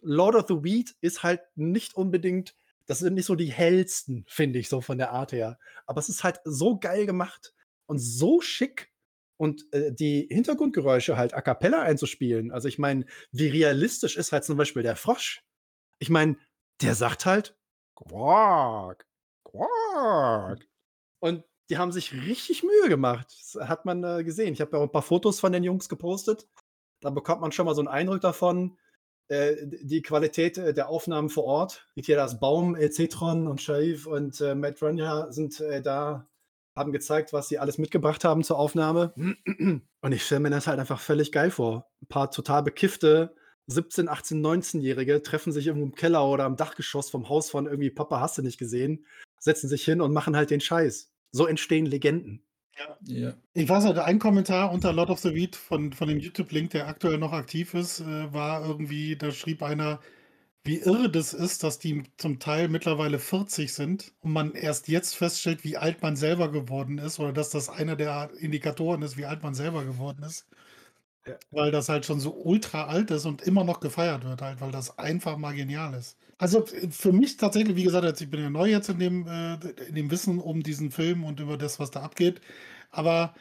Speaker 2: Lord of the Weed ist halt nicht unbedingt, das sind nicht so die hellsten, finde ich, so von der Art her. Aber es ist halt so geil gemacht und so schick. Und äh, die Hintergrundgeräusche halt a cappella einzuspielen. Also ich meine, wie realistisch ist halt zum Beispiel der Frosch? Ich meine, der sagt halt Quark, Quark. Und die haben sich richtig Mühe gemacht. Das hat man äh, gesehen. Ich habe ja auch ein paar Fotos von den Jungs gepostet. Da bekommt man schon mal so einen Eindruck davon. Äh, die Qualität äh, der Aufnahmen vor Ort. Hier das Baum, äh, Cetron und Shaif und äh, Matt Runja sind äh, da, haben gezeigt, was sie alles mitgebracht haben zur Aufnahme. Und ich stelle mir das halt einfach völlig geil vor. Ein paar total bekiffte 17, 18, 19-Jährige treffen sich irgendwo im Keller oder am Dachgeschoss vom Haus von irgendwie Papa hast du nicht gesehen, setzen sich hin und machen halt den Scheiß. So entstehen Legenden.
Speaker 3: Ja.
Speaker 4: Ich weiß nicht, ein Kommentar unter Lord of the Weed von, von dem YouTube-Link, der aktuell noch aktiv ist, äh, war irgendwie, da schrieb einer, wie irre das ist, dass die zum Teil mittlerweile 40 sind und man erst jetzt feststellt, wie alt man selber geworden ist oder dass das einer der Indikatoren ist, wie alt man selber geworden ist.
Speaker 2: Ja.
Speaker 4: Weil das halt schon so ultra alt ist und immer noch gefeiert wird, halt, weil das einfach mal genial ist. Also f- für mich tatsächlich, wie gesagt, ich bin ja neu jetzt in dem, äh, in dem Wissen um diesen Film und über das, was da abgeht. Aber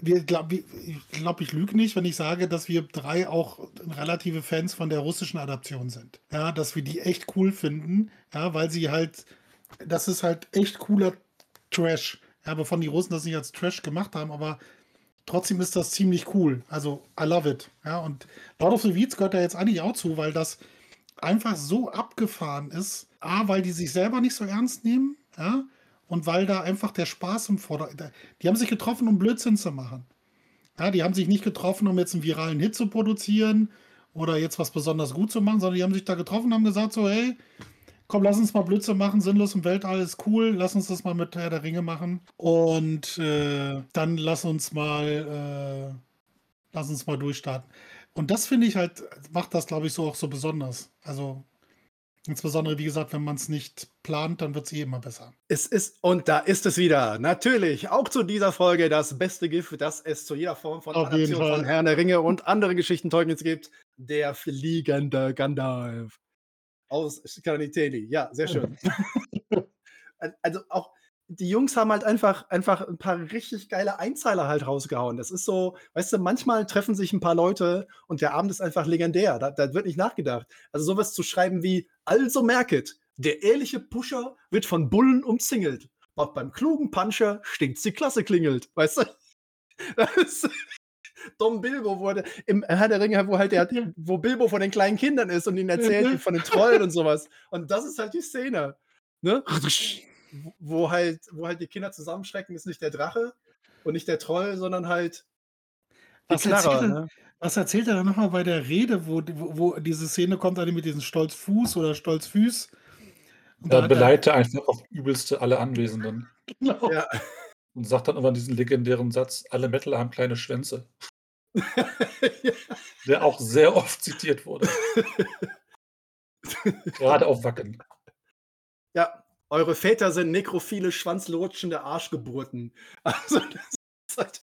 Speaker 4: wir, glaub, ich glaube, ich lüge nicht, wenn ich sage, dass wir drei auch relative Fans von der russischen Adaption sind. Ja, dass wir die echt cool finden, ja, weil sie halt, das ist halt echt cooler Trash. Ja, wovon die Russen das nicht als Trash gemacht haben, aber trotzdem ist das ziemlich cool. Also, I love it. Ja, und Lord of the Weeds gehört da jetzt eigentlich auch zu, weil das einfach so abgefahren ist. A, weil die sich selber nicht so ernst nehmen, ja, und weil da einfach der Spaß im Vordergrund. Die haben sich getroffen, um Blödsinn zu machen. Ja, die haben sich nicht getroffen, um jetzt einen viralen Hit zu produzieren oder jetzt was besonders gut zu machen, sondern die haben sich da getroffen und haben gesagt: so, hey, komm, lass uns mal Blödsinn machen, sinnlos im Weltall ist cool, lass uns das mal mit Herr der Ringe machen. Und äh, dann lass uns mal, äh, lass uns mal durchstarten. Und das finde ich halt, macht das, glaube ich, so auch so besonders. Also insbesondere, wie gesagt, wenn man es nicht plant, dann wird es eh immer besser.
Speaker 2: Es ist, und da ist es wieder. Natürlich, auch zu dieser Folge das beste Gift, das es zu jeder Form von
Speaker 4: Auf
Speaker 2: Adaption von. Herrn der Ringe und andere Geschichten Tolkiens gibt. Der fliegende Gandalf. Aus Kaniteli. Ja, sehr schön. also auch, die Jungs haben halt einfach, einfach ein paar richtig geile Einzeiler halt rausgehauen. Das ist so, weißt du, manchmal treffen sich ein paar Leute und der Abend ist einfach legendär. Da, da wird nicht nachgedacht. Also sowas zu schreiben wie, also merket, der ehrliche Pusher wird von Bullen umzingelt. Doch beim klugen Puncher stinkt's die Klasse klingelt. Weißt du? Das ist Dom Bilbo wurde im Herr der Ringe, wo halt der, wo Bilbo von den kleinen Kindern ist und ihnen erzählt von den Trollen und sowas. Und das ist halt die Szene. Ne? Wo halt, wo halt die Kinder zusammenschrecken, ist nicht der Drache und nicht der Troll, sondern halt
Speaker 4: Was erzählt
Speaker 2: Knarre.
Speaker 4: er-
Speaker 2: Ne?
Speaker 4: Was erzählt er dann nochmal bei der Rede, wo, wo, wo diese Szene kommt, mit diesem Stolzfuß oder Stolzfüß? Und
Speaker 3: Da
Speaker 4: er-
Speaker 3: beleidigt er einfach auf übelste alle Anwesenden
Speaker 4: Genau.
Speaker 2: Ja.
Speaker 3: und sagt dann immer diesen legendären Satz: Alle Mettler haben kleine Schwänze,
Speaker 2: ja.
Speaker 3: der auch sehr oft zitiert wurde. Gerade auf Wacken.
Speaker 2: ja, eure Väter sind nekrophile, schwanzlutschende Arschgeburten. Also, das ist halt,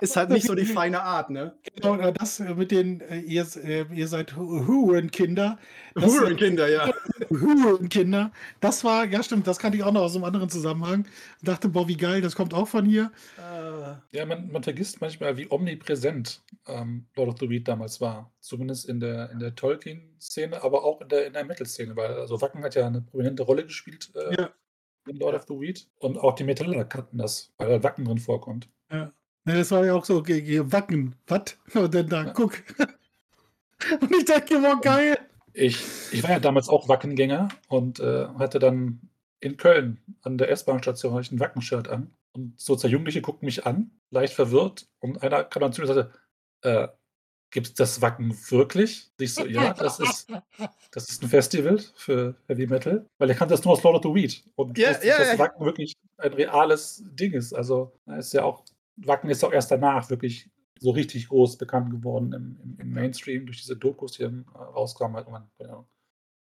Speaker 2: ist halt nicht so die feine Art, ne?
Speaker 4: Genau, das äh, mit den, äh, ihr, äh, ihr seid Hu- Hurenkinder.
Speaker 2: Hurenkinder, ja.
Speaker 4: Hurenkinder. Das war, ja stimmt, das kannte ich auch noch aus einem anderen Zusammenhang. Dachte, boah, wie geil, das kommt auch von hier.
Speaker 2: Äh,
Speaker 3: Ja, man, man vergisst manchmal, wie omnipräsent ähm, Lord of the Weed damals war. Zumindest in der, in der Tolkien-Szene, aber auch in der, in der Metal-Szene, weil also Wacken hat ja eine prominente Rolle gespielt äh,
Speaker 4: Ja.
Speaker 3: in Lord of the Weed. Und auch die Metaller kannten das, weil da Wacken drin vorkommt.
Speaker 4: Ja. Ne, das war ja auch so, okay, okay, Wacken, was? Und dann da,
Speaker 3: Ja.
Speaker 4: guck. Und ich dachte, boah, geil.
Speaker 3: Ich, ich war ja damals auch Wackengänger und äh, hatte dann in Köln an der S-Bahn-Station ein Wackenshirt an. Und so zwei Jugendliche guckten mich an, leicht verwirrt. Und einer kam dann zu mir und sagte, äh, gibt es das Wacken wirklich? Und ich so, ja, das ist, das ist ein Festival für Heavy Metal. Weil er kannte das nur aus Lord of the Weed. Und
Speaker 2: Ja, ja,
Speaker 3: nicht, dass
Speaker 2: ja.
Speaker 3: Wacken wirklich ein reales Ding ist. Also ist ja auch, Wacken ist auch erst danach wirklich so richtig groß bekannt geworden im, im, Mainstream durch diese Dokus, die dann äh, rauskamen, halt irgendwann, Ahnung,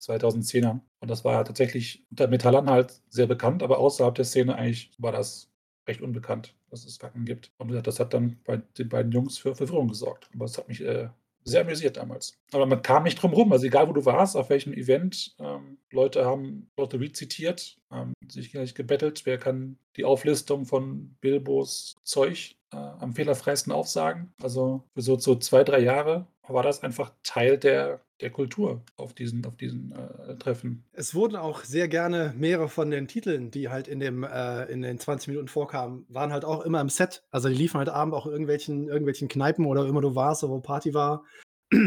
Speaker 3: 2010er. Und das war ja tatsächlich unter Metallern halt sehr bekannt, aber außerhalb der Szene eigentlich war das recht unbekannt, dass es Wacken gibt. Und das hat dann bei den beiden Jungs für Verwirrung gesorgt. Aber es hat mich äh, sehr amüsiert damals. Aber man kam nicht drum rum. Also egal, wo du warst, auf welchem Event, ähm, Leute haben Lotto Reed zitiert, haben sich gleich gebettelt, wer kann die Auflistung von Bilbos Zeug äh, am fehlerfreisten aufsagen. Also für so, so zwei, drei Jahre war das einfach Teil der, der Kultur auf diesen, auf diesen äh, Treffen.
Speaker 2: Es wurden auch sehr gerne mehrere von den Titeln, die halt in, dem, äh, in den 20 Minuten vorkamen, waren halt auch immer im Set. Also die liefen halt abends auch irgendwelchen, irgendwelchen Kneipen oder immer du warst, wo Party war.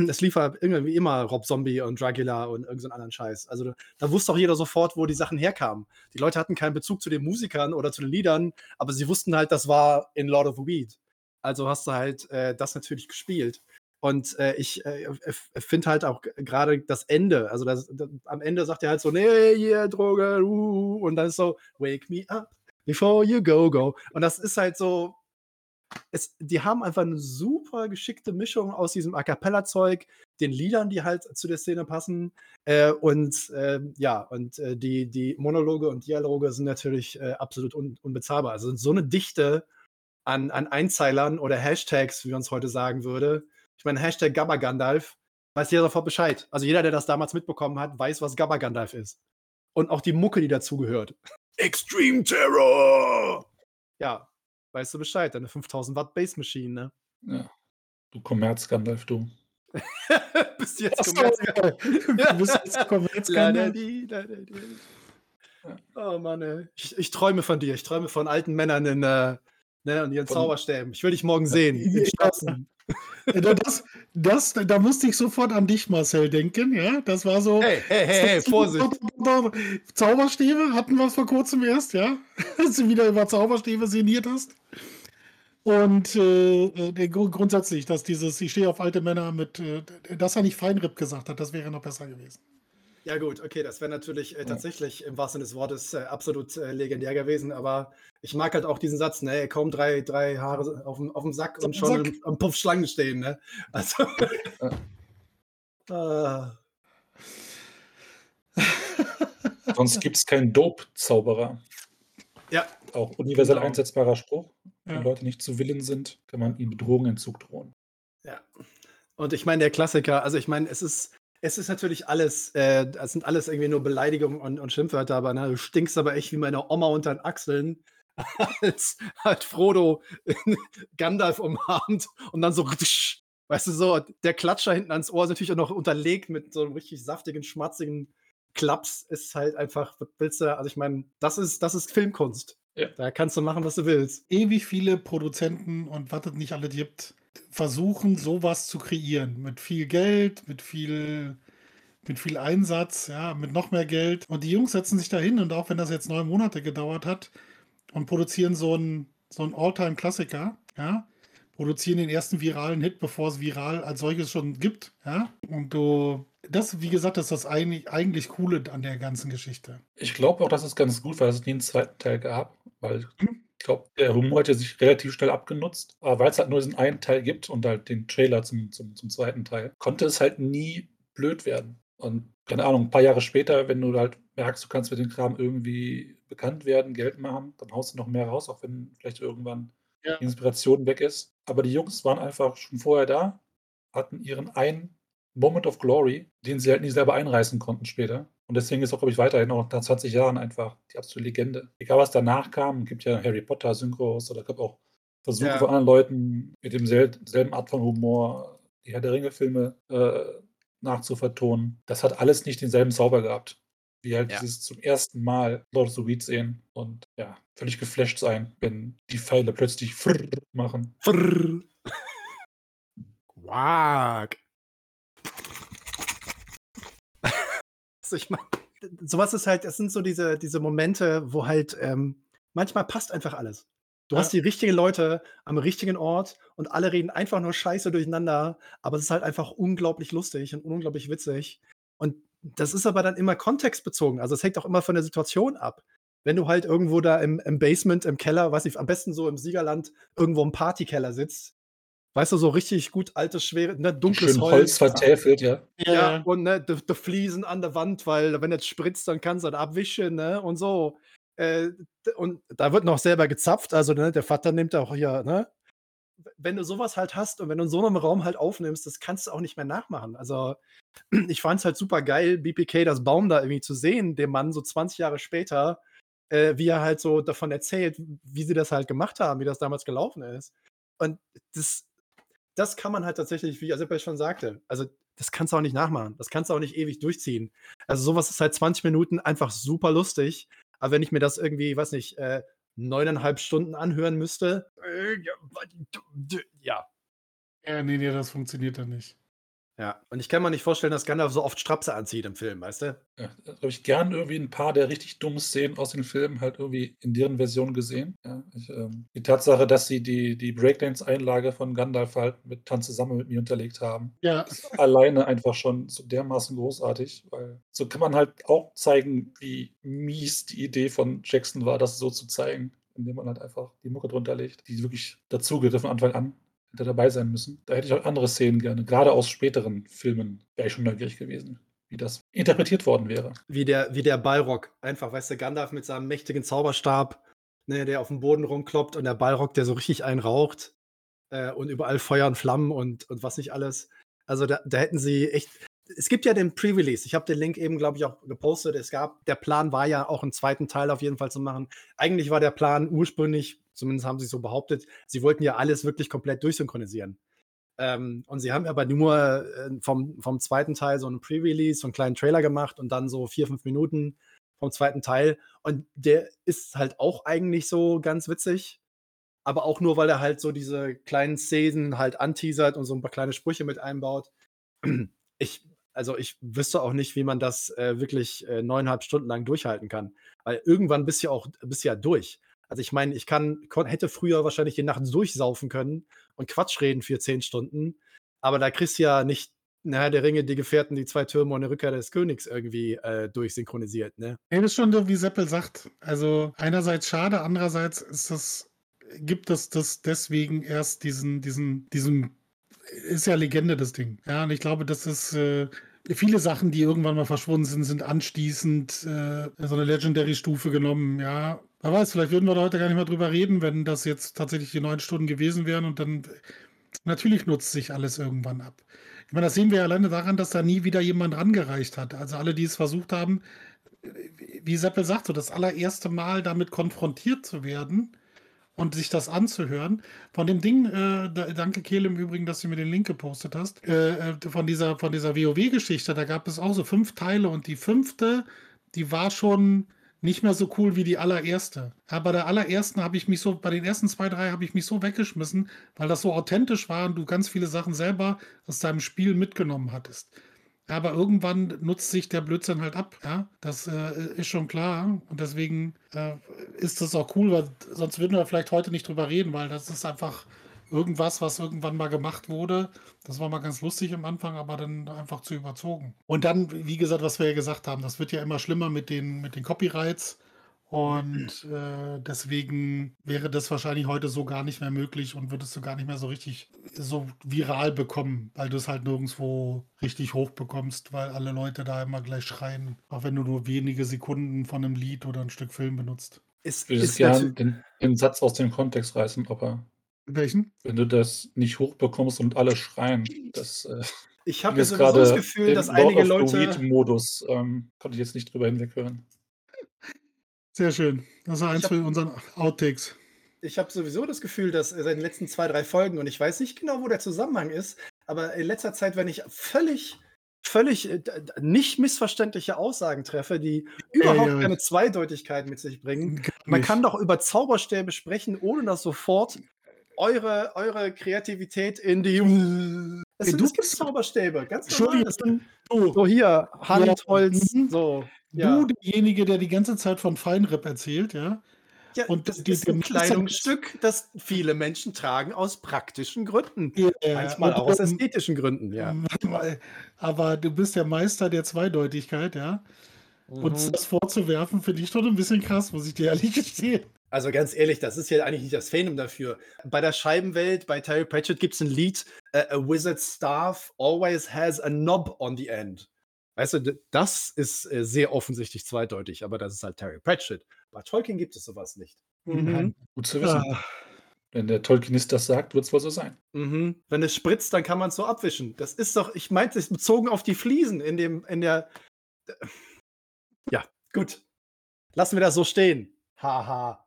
Speaker 2: Es lief halt irgendwie immer Rob Zombie und Dracula und irgendeinen anderen Scheiß. Also da, wusste auch jeder sofort, wo die Sachen herkamen. Die Leute hatten keinen Bezug zu den Musikern oder zu den Liedern, aber sie wussten halt, das war in Lord of the Weed. Also hast du halt äh, das natürlich gespielt. Und äh, ich äh, finde halt auch gerade das Ende, also das, das, am Ende sagt er halt so, nee, hier, Droge, uh, und dann ist so, wake me up before you go, go. Und das ist halt so, es, die haben einfach eine super geschickte Mischung aus diesem A Cappella-Zeug, den Liedern, die halt zu der Szene passen. Äh, und äh, ja, und äh, die, die Monologe und Dialoge sind natürlich äh, absolut un unbezahlbar. Also so eine Dichte an, an Einzeilern oder Hashtags, wie man es heute sagen würde. Ich meine, Hashtag Gabba Gandalf, weiß jeder sofort Bescheid. Also jeder, der das damals mitbekommen hat, weiß, was Gabba Gandalf ist. Und auch die Mucke, die dazugehört. Extreme Terror! Ja, weißt du Bescheid, deine 5000 Watt Bass Machine, ne?
Speaker 3: Ja. Du Kommerz Gandalf, du.
Speaker 2: bist jetzt
Speaker 4: Achso,
Speaker 2: Kommerz
Speaker 4: du bist jetzt Kommerzskandal.
Speaker 2: Oh Mann, ey. Ich, ich träume von dir. Ich träume von alten Männern in, äh, ne, und ihren Zauberstäben. Ich will dich morgen sehen. In Straßen.
Speaker 4: Das, das, da musste ich sofort an dich, Marcel, denken. Ja, das war so.
Speaker 2: Hey, hey, hey, hey, Vorsicht.
Speaker 4: Zauberstäbe hatten wir es vor kurzem erst, ja? Dass du wieder über Zauberstäbe sinniert hast. Und äh, äh, grundsätzlich, dass dieses, ich stehe auf alte Männer mit, äh, dass er nicht Feinripp gesagt hat, das wäre noch besser gewesen.
Speaker 2: Ja, gut, okay, das wäre natürlich äh, tatsächlich im wahrsten Sinne des Wortes äh, absolut äh, legendär gewesen, aber ich mag halt auch diesen Satz, ne, kaum drei, drei Haare auf dem, auf dem Sack und schon
Speaker 4: dem
Speaker 2: am, am Puff Schlangen stehen, ne? Also. Ah,
Speaker 3: Sonst gibt es keinen Dope-Zauberer.
Speaker 2: ja,
Speaker 3: Auch universell
Speaker 2: Genau.
Speaker 3: einsetzbarer Spruch. Wenn
Speaker 4: Ja.
Speaker 3: Leute nicht zu Willen sind, kann man ihnen Bedrohungsentzug drohen.
Speaker 2: ja. Und ich meine, der Klassiker, also ich meine, es ist, es ist natürlich alles, äh, es sind alles irgendwie nur Beleidigungen und, und Schimpfwörter, aber ne, du stinkst aber echt wie meine Oma unter den Achseln, als halt Frodo Gandalf umarmt und dann so, weißt du, so, der Klatscher hinten ans Ohr ist natürlich auch noch unterlegt mit so einem richtig saftigen, schmatzigen Klaps, ist halt einfach, was willst du, also ich meine, das ist, das ist Filmkunst.
Speaker 3: Ja.
Speaker 2: Da kannst du machen, was du willst.
Speaker 4: Ewig viele Produzenten und was es nicht alle gibt, versuchen sowas zu kreieren. Mit viel Geld, mit viel, mit viel Einsatz, ja, mit noch mehr Geld. Und die Jungs setzen sich da hin und auch wenn das jetzt neun Monate gedauert hat und produzieren so einen so einen All-Time-Klassiker, ja, produzieren den ersten viralen Hit, bevor es viral als solches schon gibt, ja. Und du, das, wie gesagt, ist das eigentlich, eigentlich Coole an der ganzen Geschichte.
Speaker 3: Ich glaube auch, das ist ganz gut, weil es nie einen zweiten Teil gab. Weil ich glaube, der Humor hat ja sich relativ schnell abgenutzt. Aber weil es halt nur diesen einen Teil gibt und halt den Trailer zum, zum, zum zweiten Teil, konnte es halt nie blöd werden. Und keine Ahnung, ein paar Jahre später, wenn du halt merkst, du kannst mit dem Kram irgendwie bekannt werden, Geld machen, dann haust du noch mehr raus, auch wenn vielleicht irgendwann
Speaker 4: Ja.
Speaker 3: die Inspiration weg ist. Aber die Jungs waren einfach schon vorher da, hatten ihren einen Moment of Glory, den sie halt nie selber einreißen konnten später. Und deswegen ist auch, glaube ich, weiterhin auch nach 20 Jahren einfach die absolute Legende. Egal, was danach kam, gibt ja Harry Potter Synchros oder gab auch Versuche
Speaker 2: Ja.
Speaker 3: von anderen Leuten mit demselben Art von Humor, die Herr der Ringe-Filme äh, nachzuvertonen. Das hat alles nicht denselben Zauber gehabt. Wie halt
Speaker 5: Ja.
Speaker 3: dieses zum ersten Mal Lord of the Weed sehen und ja, völlig geflasht sein, wenn die Pfeile plötzlich machen.
Speaker 2: Frrr. Quack. Also ich meine, sowas ist halt, das sind so diese, diese Momente, wo halt ähm, manchmal passt einfach alles. Du
Speaker 4: Ja.
Speaker 2: hast die richtigen Leute am richtigen Ort und alle reden einfach nur Scheiße durcheinander, aber es ist halt einfach unglaublich lustig und unglaublich witzig. Und das ist aber dann immer kontextbezogen. Also es hängt auch immer von der Situation ab. Wenn du halt irgendwo da im, im Basement, im Keller, weiß ich, am besten so im Siegerland, irgendwo im Partykeller sitzt, weißt du, so richtig gut altes, schweres, ne, dunkles
Speaker 3: Schön Holz
Speaker 2: Holz.
Speaker 3: vertäfelt, ja.
Speaker 2: Ja, und ne, die, die Fliesen an der Wand, weil wenn es spritzt, dann kannst du das abwischen, ne? Und so. Äh, und da wird noch selber gezapft, also ne, der Vater nimmt auch hier, ne? Wenn du sowas halt hast und wenn du in so einem Raum halt aufnimmst, das kannst du auch nicht mehr nachmachen. Also, ich fand es halt super geil, BPK das Baum da irgendwie zu sehen, dem Mann so 20 Jahre später, äh, wie er halt so davon erzählt, wie sie das halt gemacht haben, wie das damals gelaufen ist. Und das, das kann man halt tatsächlich, wie Asipel schon sagte, also das kannst du auch nicht nachmachen. Das kannst du auch nicht ewig durchziehen. Also sowas ist halt 20 Minuten einfach super lustig. Aber wenn ich mir das irgendwie, weiß nicht, äh, neuneinhalb Stunden anhören müsste, äh, ja.
Speaker 4: Ja, nee, nee, das funktioniert dann nicht.
Speaker 2: Ja, und ich kann mir nicht vorstellen, dass Gandalf so oft Strapse anzieht im Film, weißt du?
Speaker 3: Ja, da habe ich gern irgendwie ein paar der richtig dummen Szenen aus den Filmen halt irgendwie in deren Version gesehen. Ja, ich, ähm, die Tatsache, dass sie die, die Breakdance-Einlage von Gandalf halt mit Tanz zusammen mit mir unterlegt haben,
Speaker 4: Ja,
Speaker 3: ist alleine einfach schon so dermaßen großartig, weil so kann man halt auch zeigen, wie mies die Idee von Jackson war, das so zu zeigen, indem man halt einfach die Mucke drunter legt, die wirklich dazugehört von Anfang an hätte dabei sein müssen. Da hätte ich auch andere Szenen gerne, gerade aus späteren Filmen wäre ich schon neugierig gewesen, wie das interpretiert worden wäre.
Speaker 2: Wie der, wie der Balrog. Einfach, weißt du, Gandalf mit seinem mächtigen Zauberstab, ne, der auf dem Boden rumkloppt und der Balrog, der so richtig einraucht äh, und überall Feuer und Flammen und, und was nicht alles. Also da, da hätten sie echt. Es gibt ja den Pre-Release. Ich habe den Link eben, glaube ich, auch gepostet. Es gab, der Plan war ja auch einen zweiten Teil auf jeden Fall zu machen. Eigentlich war der Plan ursprünglich, zumindest haben sie so behauptet, sie wollten ja alles wirklich komplett durchsynchronisieren. Ähm, und sie haben aber nur äh, vom, vom zweiten Teil so einen Pre-Release, so einen kleinen Trailer gemacht und dann so vier, fünf Minuten vom zweiten Teil. Und der ist halt auch eigentlich so ganz witzig. Aber auch nur, weil er halt so diese kleinen Szenen halt anteasert und so ein paar kleine Sprüche mit einbaut. Ich, also ich wüsste auch nicht, wie man das äh, wirklich äh, neuneinhalb Stunden lang durchhalten kann. Weil irgendwann bist du ja auch bist ja durch. Also ich meine, ich kann, hätte früher wahrscheinlich die Nacht durchsaufen können und Quatsch reden für zehn Stunden. Aber da kriegst du ja nicht, naja, der Ringe, die Gefährten, die zwei Türme und die Rückkehr des Königs irgendwie äh, durchsynchronisiert, ne?
Speaker 4: Nee, das ist schon so, wie Seppel sagt. Also einerseits schade, andererseits ist das, gibt es das deswegen erst diesen, diesen, diesen, ist ja Legende das Ding. Ja, und ich glaube, das ist äh, viele Sachen, die irgendwann mal verschwunden sind, sind anschließend äh, so eine Legendary-Stufe genommen. Ja, wer weiß, vielleicht würden wir da heute gar nicht mehr drüber reden, wenn das jetzt tatsächlich die neun Stunden gewesen wären und dann natürlich nutzt sich alles irgendwann ab. Ich meine, das sehen wir ja alleine daran, dass da nie wieder jemand rangereicht hat. Also alle, die es versucht haben, wie Seppel sagt, so das allererste Mal damit konfrontiert zu werden und sich das anzuhören. Von dem Ding, äh, da, danke Kehle im Übrigen, dass du mir den Link gepostet hast, äh, äh, von dieser, von dieser WoW-Geschichte, da gab es auch so fünf Teile und die fünfte, die war schon nicht mehr so cool wie die allererste. Aber bei der allerersten habe ich mich so, bei den ersten zwei, drei habe ich mich so weggeschmissen, weil das so authentisch war und du ganz viele Sachen selber aus deinem Spiel mitgenommen hattest. Aber irgendwann nutzt sich der Blödsinn halt ab, ja. Das äh, ist schon klar. Und deswegen äh, ist das auch cool, weil sonst würden wir vielleicht heute nicht drüber reden, weil das ist einfach irgendwas, was irgendwann mal gemacht wurde. Das war mal ganz lustig am Anfang, aber dann einfach zu überzogen. Und dann, wie gesagt, was wir ja gesagt haben, das wird ja immer schlimmer mit den, mit den Copyrights. Und äh, deswegen wäre das wahrscheinlich heute so gar nicht mehr möglich und würdest du gar nicht mehr so richtig so viral bekommen, weil du es halt nirgendwo richtig hoch bekommst, weil alle Leute da immer gleich schreien, auch wenn du nur wenige Sekunden von einem Lied oder ein Stück Film benutzt.
Speaker 2: Ist,
Speaker 3: Ich würde
Speaker 2: ist
Speaker 3: gerne
Speaker 2: natür-
Speaker 3: den, den Satz aus dem Kontext reißen, aber
Speaker 4: Welchen?
Speaker 3: wenn du das nicht hochbekommst und alle schreien, das äh,
Speaker 2: ich habe
Speaker 3: jetzt
Speaker 2: sowieso das
Speaker 3: gerade
Speaker 2: Gefühl, dass einige Leute.
Speaker 3: Weed-Modus ähm, konnte ich jetzt nicht drüber hinweghören.
Speaker 4: Sehr schön. Das war eins
Speaker 2: hab-
Speaker 4: für unseren Outtakes.
Speaker 2: Ich habe sowieso das Gefühl, dass äh, seit den letzten zwei, drei Folgen, und ich weiß nicht genau, wo der Zusammenhang ist, aber in letzter Zeit, wenn ich völlig, völlig äh, nicht missverständliche Aussagen treffe, die überhaupt
Speaker 4: ja.
Speaker 2: keine Zweideutigkeit mit sich bringen. Man kann doch über Zauberstäbe sprechen, ohne dass sofort eure, eure Kreativität in die. Es,
Speaker 4: Ey,
Speaker 2: sind,
Speaker 4: du
Speaker 2: es gibt Zauberstäbe, ganz normal. Das sind so hier, Hand, Holz,
Speaker 4: Mhm.
Speaker 2: so. Ja.
Speaker 4: du, derjenige, der die ganze Zeit von Feinripp erzählt, ja?
Speaker 2: Ja,
Speaker 4: Und
Speaker 2: das
Speaker 4: die-
Speaker 2: ist ein Kleidungsstück, das viele Menschen tragen aus praktischen Gründen.
Speaker 4: Äh,
Speaker 2: Manchmal auch aus
Speaker 4: und-
Speaker 2: ästhetischen Gründen, ja.
Speaker 4: Weil- Aber du bist der Meister der Zweideutigkeit, ja? Uns
Speaker 2: Mhm.
Speaker 4: das vorzuwerfen, finde ich schon ein bisschen krass, muss ich dir ehrlich gestehen.
Speaker 2: Also ganz ehrlich, das ist ja eigentlich nicht das Fandom dafür. Bei der Scheibenwelt, bei Terry Pratchett gibt es ein Lied, äh, A Wizard's Staff always has a knob on the end. Weißt du, das ist äh, sehr offensichtlich zweideutig, aber das ist halt Terry Pratchett. Bei Tolkien gibt es sowas nicht.
Speaker 4: Mhm.
Speaker 3: Gut zu wissen.
Speaker 2: Ah,
Speaker 3: Wenn der Tolkienist das sagt, wird es wohl so sein.
Speaker 2: mhm. Wenn es spritzt, dann kann man es so abwischen. Das ist doch, ich meinte es bezogen auf die Fliesen in dem, in der. Ja, gut. Lassen wir das so stehen. Haha.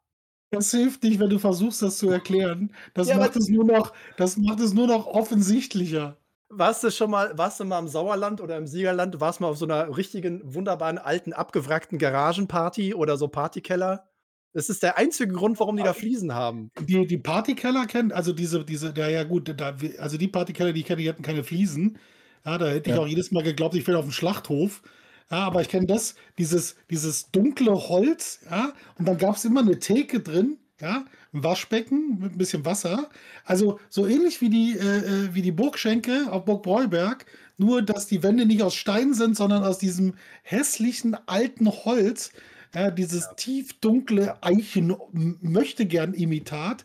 Speaker 4: Das hilft nicht, wenn du versuchst, das zu erklären. Das
Speaker 2: Ja,
Speaker 4: macht es nur noch das macht es nur noch offensichtlicher.
Speaker 2: Warst du schon mal warst du mal im Sauerland oder im Siegerland? Warst mal auf so einer richtigen, wunderbaren, alten, abgewrackten Garagenparty oder so Partykeller? Das ist der einzige Grund, warum die da Fliesen haben.
Speaker 4: Die die Partykeller kennen also diese diese ja, ja gut, da also die Partykeller, die ich kenne, die hatten keine Fliesen. Ja, da hätte ich
Speaker 3: Ja.
Speaker 4: auch jedes Mal geglaubt, ich wäre auf dem Schlachthof. Ja, aber ich kenne das, dieses dieses dunkle Holz, ja, und dann gab's immer 'ne Theke drin, ja, Waschbecken mit 'n bisschen Wasser. Also, so ähnlich wie die äh, äh, wie die Burgschenke auf Burg Breuberg, nur dass die Wände nicht aus Stein sind, sondern aus diesem hässlichen alten Holz, ja, dieses tiefdunkle Eichen M Möchtegern-Imitat.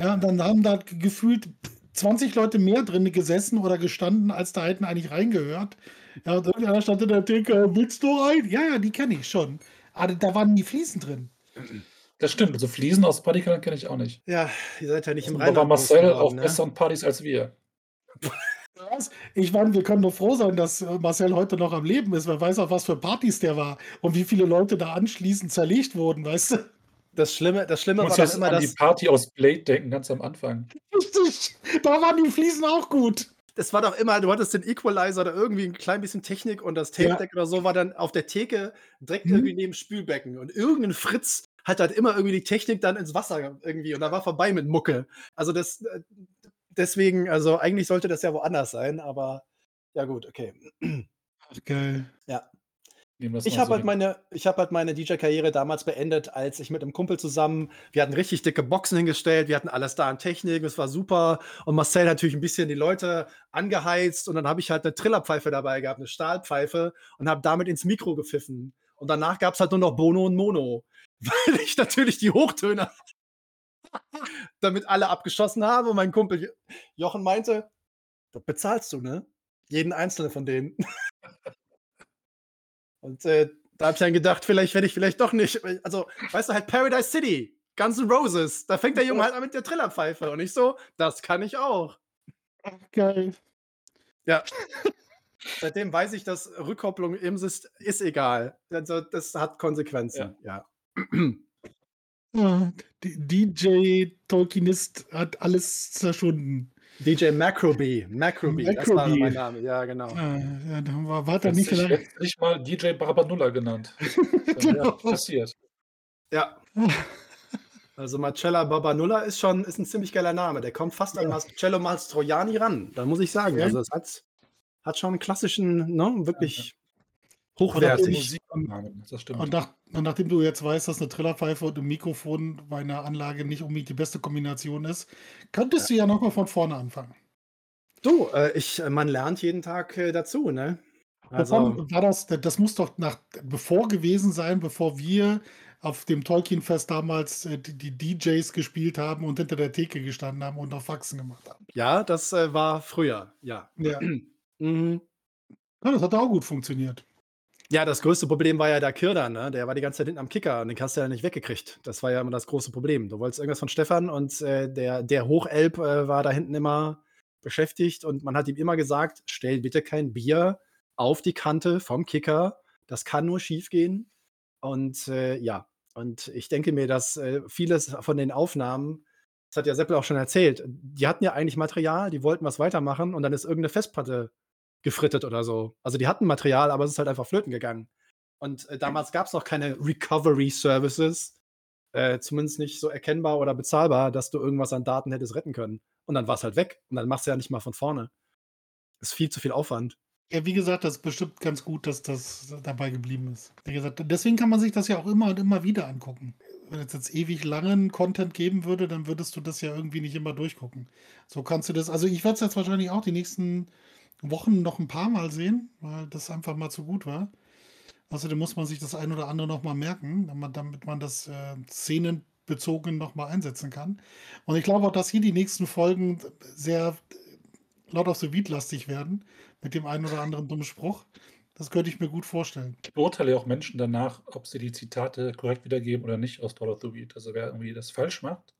Speaker 4: Ja, und dann haben da gefühlt 20 Leute mehr drin gesessen oder gestanden, als da hätten eigentlich reingehört. Ja, und irgendeiner stand in der Theke: „Willst du rein?“ Ja, ja, die kenne ich schon. Aber da waren nie Fliesen drin.
Speaker 3: Das stimmt. Also Fliesen aus Partykellern kenne ich auch nicht.
Speaker 2: Ja, ihr seid ja nicht im
Speaker 3: Da war
Speaker 2: Rheinland groß
Speaker 3: Marcel
Speaker 2: geworden,
Speaker 3: auf
Speaker 2: ne?
Speaker 3: besseren Partys als wir.
Speaker 4: Was? Ich meine, wir können nur froh sein, dass, äh, Marcel heute noch am Leben ist. Wer weiß, auf was für Partys der war und wie viele Leute da anschließend zerlegt wurden, weißt du?
Speaker 2: Das Schlimme das Schlimme war
Speaker 3: jetzt
Speaker 2: immer,
Speaker 3: an die
Speaker 2: dass
Speaker 3: Party aus Blade denken, ganz am Anfang.
Speaker 4: Richtig, da waren die Fliesen auch gut.
Speaker 2: das war doch immer du hattest den Equalizer oder irgendwie 'n klein bisschen Technik und das Tape
Speaker 4: Ja.
Speaker 2: Deck oder so war dann auf der Theke direkt
Speaker 4: Mhm.
Speaker 2: irgendwie neben Spülbecken und irgend 'n Fritz hat halt immer irgendwie die Technik dann ins Wasser irgendwie und dann war vorbei mit Mucke. Also, das äh, deswegen also, eigentlich sollte das ja woanders sein, aber ja gut, okay.
Speaker 4: Geil.
Speaker 2: Ja. Ich habe
Speaker 3: so
Speaker 2: halt meine ich habe halt meine DJ-Karriere damals beendet, als ich mit 'nem Kumpel zusammen wir hatten richtig dicke Boxen hingestellt, wir hatten alles da an Technik, es war super und Marcel natürlich 'n bisschen die Leute angeheizt und dann habe ich halt 'ne Trillerpfeife dabei gehabt, 'ne Stahlpfeife und habe damit ins Mikro gepfiffen. Und danach gab's halt nur noch Bono und Mono, weil ich natürlich die Hochtöner damit alle abgeschossen habe und mein Kumpel Jochen meinte: „Das bezahlst du, ne? Jeden einzelnen von denen.“ Und, äh, da habe ich dann gedacht, vielleicht werde ich vielleicht doch nicht also, weißt du, halt Paradise City, Guns N' Roses, da fängt der Junge halt an mit der Trillerpfeife und ich so: „Das kann ich auch.“
Speaker 4: Ach, geil.
Speaker 2: Ja. Seitdem weiß ich, dass Rückkopplung im Syst ist egal. Also, das hat Konsequenzen, ja.
Speaker 4: Ja, DJ Tolkienist hat alles zerschunden.
Speaker 2: DJ Macrobee, Macrobee, das war mein Name, ja genau.
Speaker 4: Ah, ja, da war war da nicht lange
Speaker 3: jetzt nicht mal DJ Barbanulla genannt.
Speaker 4: Genau.
Speaker 3: nichts passiert.
Speaker 2: Ja. Also, Marcella Barbanulla ist schon ist 'n ziemlich geiler Name. Der kommt fast an
Speaker 4: Ja.
Speaker 2: Marcello Mastroianni ran. Da muss ich sagen.
Speaker 4: Ja.
Speaker 2: Also, es hat hat schon 'n klassischen, ne, wirklich hochwertig.
Speaker 3: Das
Speaker 4: und nach und nachdem du jetzt weißt, dass 'ne Trillerpfeife und 'n Mikrofon bei 'ner Anlage nicht unbedingt die beste Kombination ist, könntest du ja noch mal von vorne anfangen.
Speaker 2: Du, äh, ich man lernt jeden Tag, äh, dazu, ne? Also
Speaker 4: war das das muss doch nach bevor gewesen sein, bevor wir auf dem Tolkien-Fest damals, äh, die die DJs gespielt haben und hinter der Theke gestanden haben und auf Faxen gemacht haben.
Speaker 2: Ja, das, äh, war früher, ja.
Speaker 4: Ja.
Speaker 2: Mhm.
Speaker 4: Ja, das hat auch gut funktioniert.
Speaker 2: Ja, das größte Problem war ja der Kirdan, ne? Der war die ganze Zeit hinten am Kicker und den hast du ja nicht weggekriegt. Das war ja immer das große Problem. Du wolltest irgendwas von Stefan und, äh, der der Hochelb, äh, war da hinten immer beschäftigt und man hat ihm immer gesagt: „Stell bitte kein Bier auf die Kante vom Kicker. Das kann nur schiefgehen.“ Und, äh, ja, und ich denke mir, dass, äh, vieles von den Aufnahmen das hat ja Seppel auch schon erzählt, die hatten ja eigentlich Material, die wollten was weitermachen und dann ist irgend 'ne Festplatte gefrittet oder so. Also, die hatten Material, aber es ist halt einfach flöten gegangen. Und, äh, damals gab's noch keine Recovery Services, äh, zumindest nicht so erkennbar oder bezahlbar, dass du irgendwas an Daten hättest retten können. Und dann war's halt weg und dann machst du ja nicht mal von vorne. Ist viel zu viel Aufwand.
Speaker 4: Ja, wie gesagt, das ist bestimmt ganz gut, dass das dabei geblieben ist. Wie gesagt, deswegen kann man sich das ja auch immer und immer wieder angucken. Wenn es jetzt ewig langen Content geben würde, dann würdest du das ja irgendwie nicht immer durchgucken. So kannst du das also, ich werde es jetzt wahrscheinlich auch die nächsten Wochen noch 'n paar Mal sehen, weil das einfach mal zu gut war. Außerdem muss man sich das ein oder andere noch mal merken, damit man das, äh, szenenbezogen noch mal einsetzen kann. Und ich glaube auch, dass hier die nächsten Folgen sehr Lord of the Weed lastig werden mit dem einen oder anderen dummen Spruch. Das könnte ich mir gut vorstellen.
Speaker 3: Ich beurteile auch Menschen danach, ob sie die Zitate korrekt wiedergeben oder nicht aus Lord of the Weed. Also, wer irgendwie das falsch macht,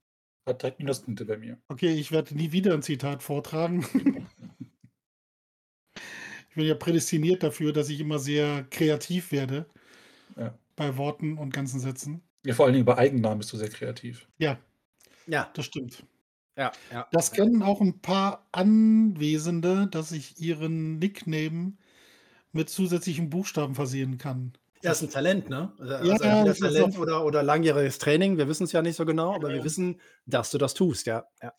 Speaker 3: hat direkt Minuspunkte bei mir.
Speaker 4: Okay, ich werde nie wieder 'n Zitat vortragen. Ich bin ja prädestiniert dafür, dass ich immer sehr kreativ werde
Speaker 3: Ja.
Speaker 4: bei Worten und ganzen Sätzen.
Speaker 3: Ja, vor allen Dingen bei Eigennamen bist du sehr kreativ.
Speaker 4: Ja,
Speaker 2: Ja,
Speaker 4: das stimmt.
Speaker 2: ja, ja.
Speaker 4: Das kennen auch ein paar Anwesende, dass ich ihren Nickname mit zusätzlichen Buchstaben versehen kann.
Speaker 2: Ja, ist ein Talent, ne? Also,
Speaker 4: Ja,
Speaker 2: also
Speaker 4: ja,
Speaker 2: Talent oder, oder langjähriges Training. Wir wissen es ja nicht so genau, aber
Speaker 4: Ja.
Speaker 2: wir wissen, dass du das tust, ja. ja.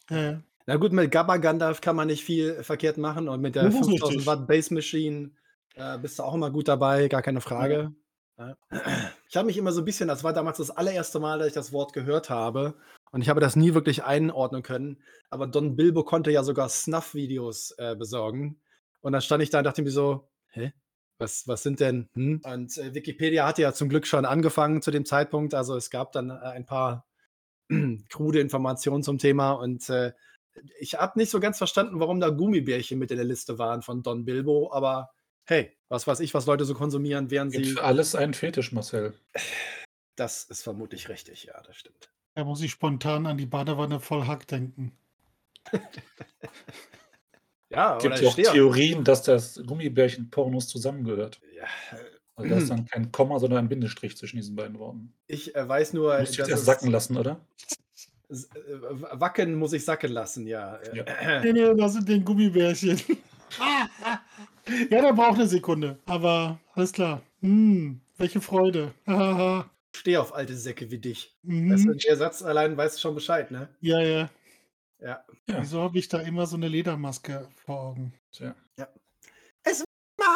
Speaker 4: Äh,
Speaker 2: Na gut, mit Gabba Gandalf kann man nicht viel verkehrt machen und mit der
Speaker 4: Das ist
Speaker 2: 5000
Speaker 4: richtig.
Speaker 2: Watt Base Machine äh, bist du auch immer gut dabei, gar keine Frage. Ja. Ich habe mich immer so ein bisschen, das war damals das allererste Mal, dass ich das Wort gehört habe und ich habe das nie wirklich einordnen können, aber Don Bilbo konnte ja sogar Snuff-Videos äh, besorgen und dann stand ich da und dachte mir so, hä? Was, was sind denn? Hm? Und äh, Wikipedia hatte ja zum Glück schon angefangen zu dem Zeitpunkt, also es gab dann äh, ein paar krude Informationen zum Thema und äh, ich habe nicht so ganz verstanden, warum da Gummibärchen mit in der Liste waren von Don Bilbo, aber hey, was weiß ich, was Leute so konsumieren, während
Speaker 3: Gibt
Speaker 2: sie.
Speaker 3: für alles einen Fetisch, Marcel.
Speaker 2: Das ist vermutlich richtig, ja, das stimmt.
Speaker 4: da muss ich spontan an die Badewanne voll Hack denken.
Speaker 2: Ja,
Speaker 3: Gibt ja auch Theorien, dass das Gummibärchen-Pornos zusammengehört.
Speaker 2: Ja,
Speaker 3: Also da ist dann kein Komma, sondern ein Bindestrich zwischen diesen beiden Worten.
Speaker 2: ich äh, weiß nur,
Speaker 3: du
Speaker 2: dass
Speaker 3: jetzt erst
Speaker 2: es-
Speaker 3: sacken lassen, oder?
Speaker 2: Äh, Wacken muss ich sacken lassen, ja.
Speaker 3: Ja.
Speaker 4: Nee, nee, das sind den Gummibärchen. ja, der braucht eine Sekunde. Aber alles klar. Hm, welche Freude.
Speaker 2: Steh auf alte Säcke wie dich.
Speaker 4: Mhm.
Speaker 2: Weißt du, der Satz allein weißt du schon Bescheid, ne?
Speaker 4: Ja, ja.
Speaker 2: Ja.
Speaker 3: Ja.
Speaker 4: Wieso habe ich da immer so eine Ledermaske vor Augen?
Speaker 3: Tja.
Speaker 2: Ja.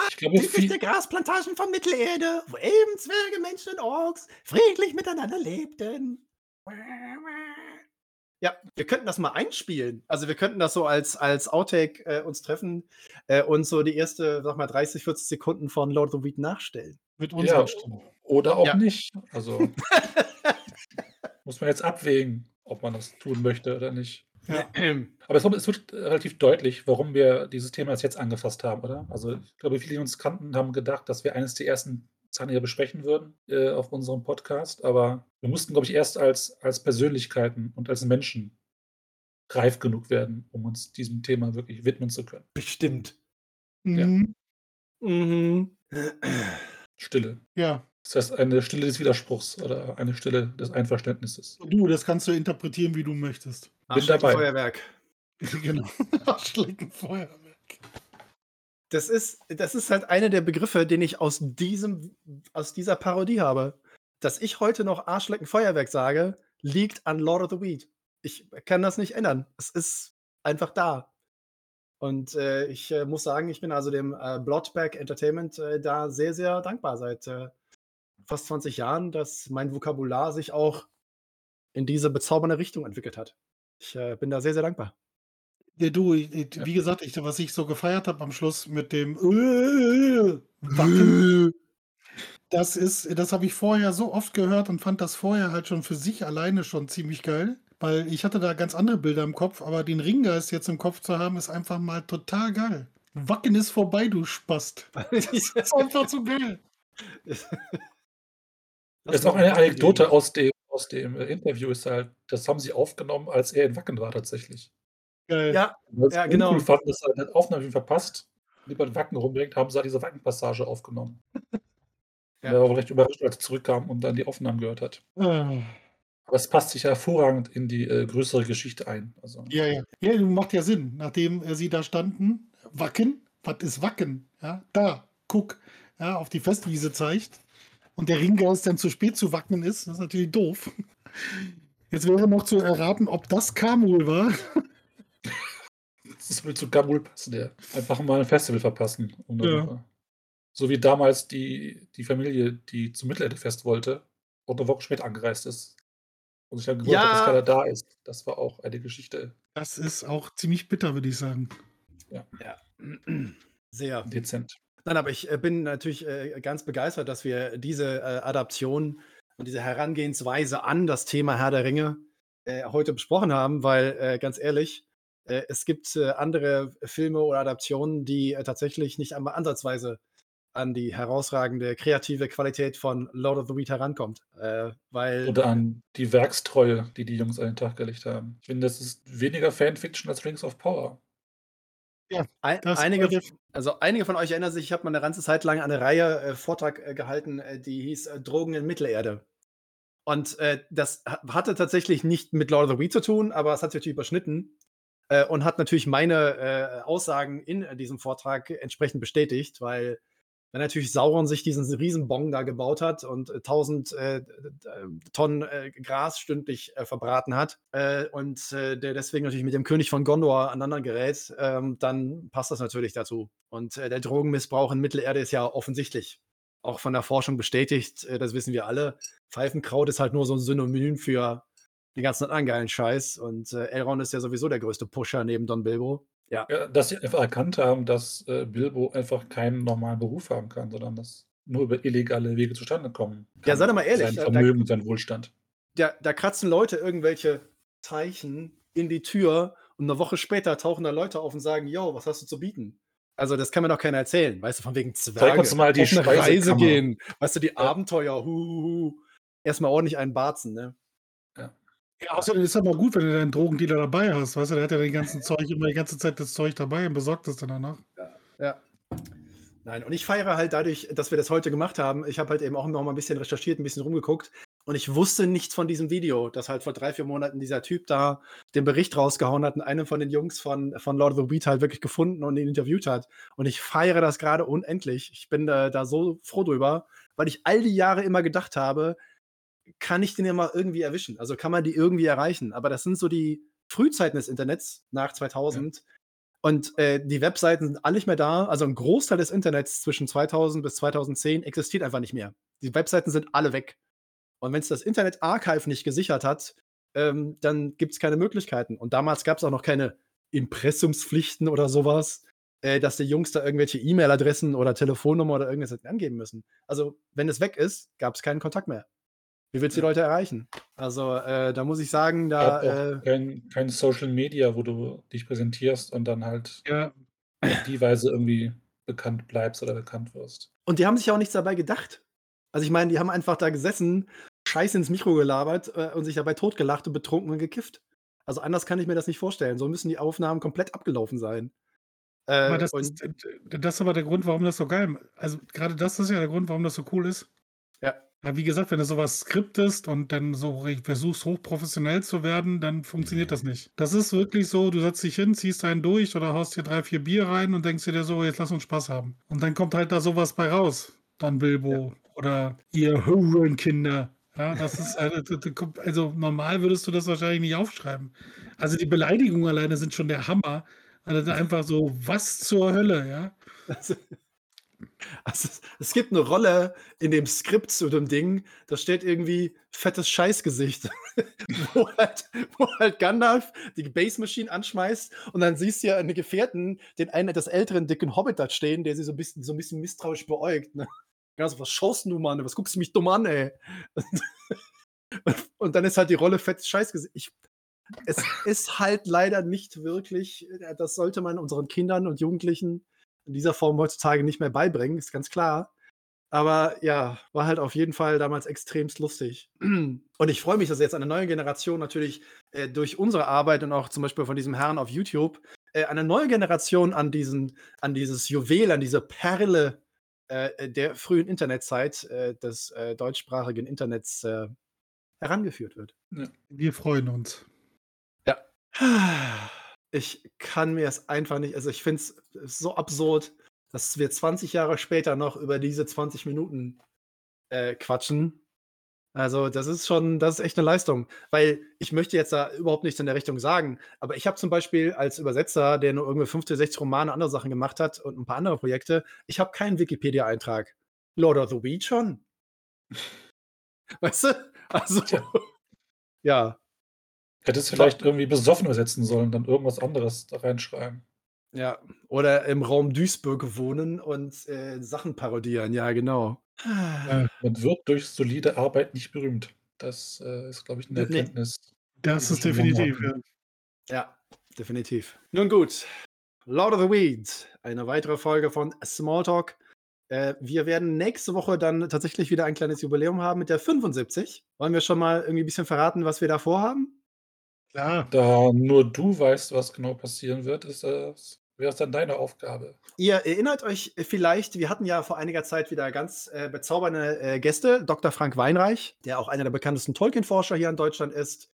Speaker 3: Ich glaube,
Speaker 2: Typisch
Speaker 3: viel,
Speaker 2: der Grasplantagen von Mittelerde, wo Elben, Zwerge, Menschen und Orks friedlich miteinander lebten. Ja, wir könnten das mal einspielen. Also wir könnten das so als, als Outtake äh, uns treffen äh, und so die erste, sag mal, 30, 40 Sekunden von Lord of the Weed nachstellen.
Speaker 4: Mit unserer
Speaker 3: ja,
Speaker 4: Stimme.
Speaker 3: oder auch
Speaker 2: Ja.
Speaker 3: nicht. Also muss man jetzt abwägen, ob man das tun möchte oder nicht.
Speaker 4: Ja.
Speaker 3: Aber es wird- es wird relativ deutlich, warum wir dieses Thema jetzt angefasst haben, oder? Also ich glaube, viele, die uns kannten, haben gedacht, dass wir eines der ersten Hier besprechen würden äh, auf unserem Podcast. Aber wir mussten, glaube ich, erst als, als Persönlichkeiten und als Menschen reif genug werden, um uns diesem Thema wirklich widmen zu können.
Speaker 2: Bestimmt.
Speaker 4: Mhm.
Speaker 2: Mhm.
Speaker 3: Stille.
Speaker 4: Ja.
Speaker 3: Das heißt, eine Stille des Widerspruchs oder eine Stille des Einverständnisses.
Speaker 4: Du, das kannst du interpretieren, wie du möchtest.
Speaker 3: dabei.
Speaker 2: Feuerwerk.
Speaker 4: genau. Arschleckenfeuerwerk.
Speaker 2: Das ist, das ist halt einer der Begriffe, den ich aus, diesem, aus dieser Parodie habe. Dass ich heute noch Arschleckenfeuerwerk sage, liegt an Lord of the Weed. Ich kann das nicht ändern. Es ist einfach da. Und äh, ich äh, muss sagen, ich bin also dem äh, Bloodback Entertainment äh, da sehr, sehr dankbar seit äh, fast 20 Jahren, dass mein Vokabular sich auch in diese bezaubernde Richtung entwickelt hat. Ich äh, bin da sehr, sehr dankbar.
Speaker 4: Ja, du, wie gesagt, ich, was ich so gefeiert habe am Schluss mit dem äh, Wacken, das ist, das habe ich vorher so oft gehört und fand das vorher halt schon für sich alleine schon ziemlich geil. Weil ich hatte da ganz andere Bilder im Kopf, aber den Ringgeist jetzt im Kopf zu haben, ist einfach mal total geil. Wacken ist vorbei, du Spast. Das ist einfach so geil.
Speaker 3: Das ist auch eine Anekdote aus dem, aus dem äh, Interview, ist halt, das haben sie aufgenommen, als er in Wacken war tatsächlich.
Speaker 4: Geil.
Speaker 2: Ja, Ja, genau.
Speaker 3: fanden, dass er eine Aufnahme verpasst, lieber in Wacken rumbringt, haben sie halt diese Wacken-Passage aufgenommen.
Speaker 2: Ja.
Speaker 3: Er war auch recht überrascht, als er zurückkam und dann die Aufnahmen gehört hat.
Speaker 4: Ah,
Speaker 3: Aber es passt sich hervorragend in die äh, größere Geschichte ein. Also,
Speaker 4: Ja, ja. Ja, macht ja Sinn. Nachdem äh, sie da standen, Wacken, was ist Wacken? Ja, da, guck, ja, auf die Festwiese zeigt und der Ringgeist dann zu spät zu wacken ist, das ist natürlich doof. Jetzt wäre noch zu erraten, ob das Kamul war.
Speaker 3: Das würde zu Gamul passen, der. Einfach mal ein Festival verpassen. Um
Speaker 4: Ja.
Speaker 3: Woche. So wie damals die, die Familie, die zum Mittelalterfest wollte und eine Woche später angereist ist. Und sich dann gewundert hat,
Speaker 2: Ja.
Speaker 3: dass keiner da ist. Das war auch eine Geschichte
Speaker 4: Das ist auch ziemlich bitter, würde ich sagen.
Speaker 2: Ja. Sehr.
Speaker 3: dezent.
Speaker 2: Nein, aber ich äh, bin natürlich äh, ganz begeistert, dass wir diese äh, Adaption und diese Herangehensweise an das Thema Herr der Ringe äh, heute besprochen haben, weil äh, ganz ehrlich, äh, es gibt äh, andere Filme oder Adaptionen, die äh, tatsächlich nicht einmal ansatzweise an die herausragende kreative Qualität von Lord of the Weed herankommt. Äh, weil
Speaker 3: Oder an die Werkstreue, die die Jungs an den Tag gelegt haben. Ich finde, das ist weniger Fanfiction als Rings of Power.
Speaker 2: ein,
Speaker 4: Das
Speaker 2: einige, also einige von euch erinnern sich, ich habe mal eine ganze Zeit lang eine Reihe äh, Vortrag äh, gehalten, äh, die hieß äh, Drogen in Mittelerde. Und äh, das hatte tatsächlich nicht mit Lord of the Weed zu tun, aber es hat sich natürlich überschnitten äh, und hat natürlich meine äh, Aussagen in diesem Vortrag entsprechend bestätigt, weil wenn natürlich Sauron sich diesen Riesenbong da gebaut hat und äh, 1000 äh, Tonnen äh, Gras stündlich äh, verbraten hat äh, und äh, der deswegen natürlich mit dem König von Gondor aneinander gerät, ähm, dann passt das natürlich dazu. Und der Drogenmissbrauch in Mittelerde ist ja offensichtlich auch von der Forschung bestätigt, das wissen wir alle. Pfeifenkraut ist halt nur so ein Synonym für den ganzen anderen geilen Scheiß und Elrond ist ja sowieso der größte Pusher neben Don Bilbo. Ja.
Speaker 3: Ja, dass sie einfach erkannt haben, dass, äh, Bilbo einfach keinen normalen Beruf haben kann, sondern das nur über illegale Wege zustande kommen
Speaker 2: Ja, sei doch mal ehrlich,
Speaker 3: sein
Speaker 2: äh, da
Speaker 3: Vermögen und sein Wohlstand.
Speaker 2: da da kratzen Leute irgendwelche Zeichen in die Tür und eine Woche später tauchen da Leute auf und sagen: „Jo, was hast du zu bieten?“ Also, das kann mir doch keiner erzählen, weißt du, von wegen
Speaker 3: Zeig uns mal die
Speaker 2: auf 'ne Reise gehen, weißt du, die
Speaker 3: Ja.
Speaker 2: Abenteuer, hu, hu, hu. Erst mal ordentlich einen barzen, ne?
Speaker 4: Ja, außerdem ist es aber gut, wenn du deinen Drogendealer dabei hast, weißt du? Der hat ja den ganzen Zeug immer die ganze Zeit das Zeug dabei und besorgt es dann danach.
Speaker 2: Ja. Nein, und ich feiere halt dadurch, dass wir das heute gemacht haben. Ich habe halt eben auch noch mal 'n bisschen recherchiert, 'n bisschen rumgeguckt und ich wusste nichts von diesem Video, dass halt vor 3, 4 Monaten dieser Typ da den Bericht rausgehauen hat und einen von den Jungs von von Lord of the Weed halt wirklich gefunden und ihn interviewt hat. Und ich feiere das grade unendlich. Ich bin, äh, da so froh drüber, weil ich all die Jahre immer gedacht habe: „Kann ich den ja mal irgendwie erwischen? Also, kann man die irgendwie erreichen?“ Aber das sind so die Frühzeiten des Internets nach
Speaker 3: Ja.
Speaker 2: 2000 und, äh, die Webseiten sind alle nicht mehr da. Also, 'n Großteil des Internets zwischen 2000 bis 2010 existiert einfach nicht mehr. Die Webseiten sind alle weg. Und wenn's das Internet Archive nicht gesichert hat, ähm, dann gibt's keine Möglichkeiten. Und damals gab's auch noch keine Impressumspflichten oder so was, äh, dass die Jungs da irgendwelche E-Mail-Adressen oder Telefonnummer oder irgendwas angeben müssen. Also, wenn es weg ist, gab's keinen Kontakt mehr. Wie willst du die. Leute erreichen? Also, äh, da muss ich sagen, da,
Speaker 3: auch
Speaker 2: äh
Speaker 3: kein kein Social Media, wo du dich präsentierst und dann halt
Speaker 4: Ja.
Speaker 3: auf die Weise irgendwie bekannt bleibst oder bekannt wirst.
Speaker 2: Und die haben sich ja auch nichts dabei gedacht. Also, ich meine, die haben einfach da gesessen, Scheiße ins Mikro gelabert, äh, und sich dabei totgelacht und betrunken und gekifft. Also, anders kann ich mir das nicht vorstellen. So müssen die Aufnahmen komplett abgelaufen sein.
Speaker 4: Aber
Speaker 2: Äh,
Speaker 4: das
Speaker 2: und
Speaker 4: ist d das ist aber der Grund, warum das so geil also, grade das ist ja der Grund, warum das so cool ist.
Speaker 2: Ja.
Speaker 4: Ja, wie gesagt, wenn du so was skriptest und dann so versuchst, hochprofessionell zu werden, dann funktioniert das nicht. Das ist wirklich so, du setzt dich hin, ziehst einen durch oder haust dir 3, 4 Bier rein und denkst dir so: „Jetzt lass uns Spaß haben.“ Und dann kommt halt da so was bei raus. Don
Speaker 2: Ja.
Speaker 4: Bilbo oder ihr Hurenkinder. Ja, das ist also, kommt also, normal würdest du das wahrscheinlich nicht aufschreiben. Also, die Beleidigungen alleine sind schon der Hammer. Also, einfach so: „Was zur Hölle“, ja?
Speaker 2: Also also, es gibt 'ne Rolle in dem Skript zu dem Ding, da steht irgendwie fettes Scheißgesicht, wo halt wo halt Gandalf die Base Machine anschmeißt und dann siehst du ja in den Gefährten den einen etwas älteren, dicken Hobbit da stehen, der sie so 'n bisschen so 'n bisschen misstrauisch beäugt, ne? Ja, so: „Was schaust du, Mann? Was guckst du mich dumm an, ey?“ Und dann ist halt die Rolle fettes Scheißgesicht. Ich es ist halt leider nicht wirklich äh, das sollte man unseren Kindern und Jugendlichen in dieser Form heutzutage nicht mehr beibringen, ist ganz klar. Aber ja, war halt auf jeden Fall damals extremst lustig. Und ich freue mich, dass jetzt eine neue Generation natürlich, äh, durch unsere Arbeit und auch zum Beispiel von diesem Herrn auf YouTube, äh, eine neue Generation an diesen an dieses Juwel, an diese Perle, äh, der frühen Internetzeit, äh, des, äh, deutschsprachigen Internets, äh, herangeführt wird.
Speaker 3: Ja.
Speaker 4: Wir freuen uns.
Speaker 2: Ja. Ich kann mir es einfach nicht also, ich finde es so absurd, dass wir 20 Jahre später noch über diese 20 Minuten, äh, quatschen. Also, das ist schon das ist echt 'ne Leistung, weil ich möchte jetzt da überhaupt nichts in der Richtung sagen, aber ich habe zum Beispiel als Übersetzer, der nur irgendwie 50, 60 Romane, andere Sachen gemacht hat und 'n paar andere Projekte ich habe keinen Wikipedia-Eintrag. Lord of the Weed schon. Weißt du? Also,
Speaker 3: Tja.
Speaker 2: ja.
Speaker 3: Hättest vielleicht irgendwie besoffen übersetzen sollen, dann irgendwas anderes da reinschreiben.
Speaker 2: Ja, oder im Raum Duisburg wohnen und, äh, Sachen parodieren, ja, genau.
Speaker 3: Ja, man wird durch solide Arbeit nicht berühmt. Das, äh, ist, glaube ich, 'ne
Speaker 2: Ne.
Speaker 3: Erkenntnis,
Speaker 4: Das ist definitiv, ja.
Speaker 2: Ja, definitiv. Nun gut, Lord of the Weed, eine weitere Folge von Smalltalk. Äh, wir werden nächste Woche dann tatsächlich wieder ein kleines Jubiläum haben mit der 75. Wollen wir schon mal irgendwie 'n bisschen verraten, was wir da vorhaben?
Speaker 4: Klar.
Speaker 3: Da nur du weißt, was genau passieren wird, ist das Wäre es dann deine Aufgabe?
Speaker 2: Ihr erinnert euch vielleicht, wir hatten ja vor einiger Zeit wieder ganz äh, bezaubernde äh, Gäste, Dr. Frank Weinreich, der auch einer der bekanntesten Tolkien-Forscher hier in Deutschland ist,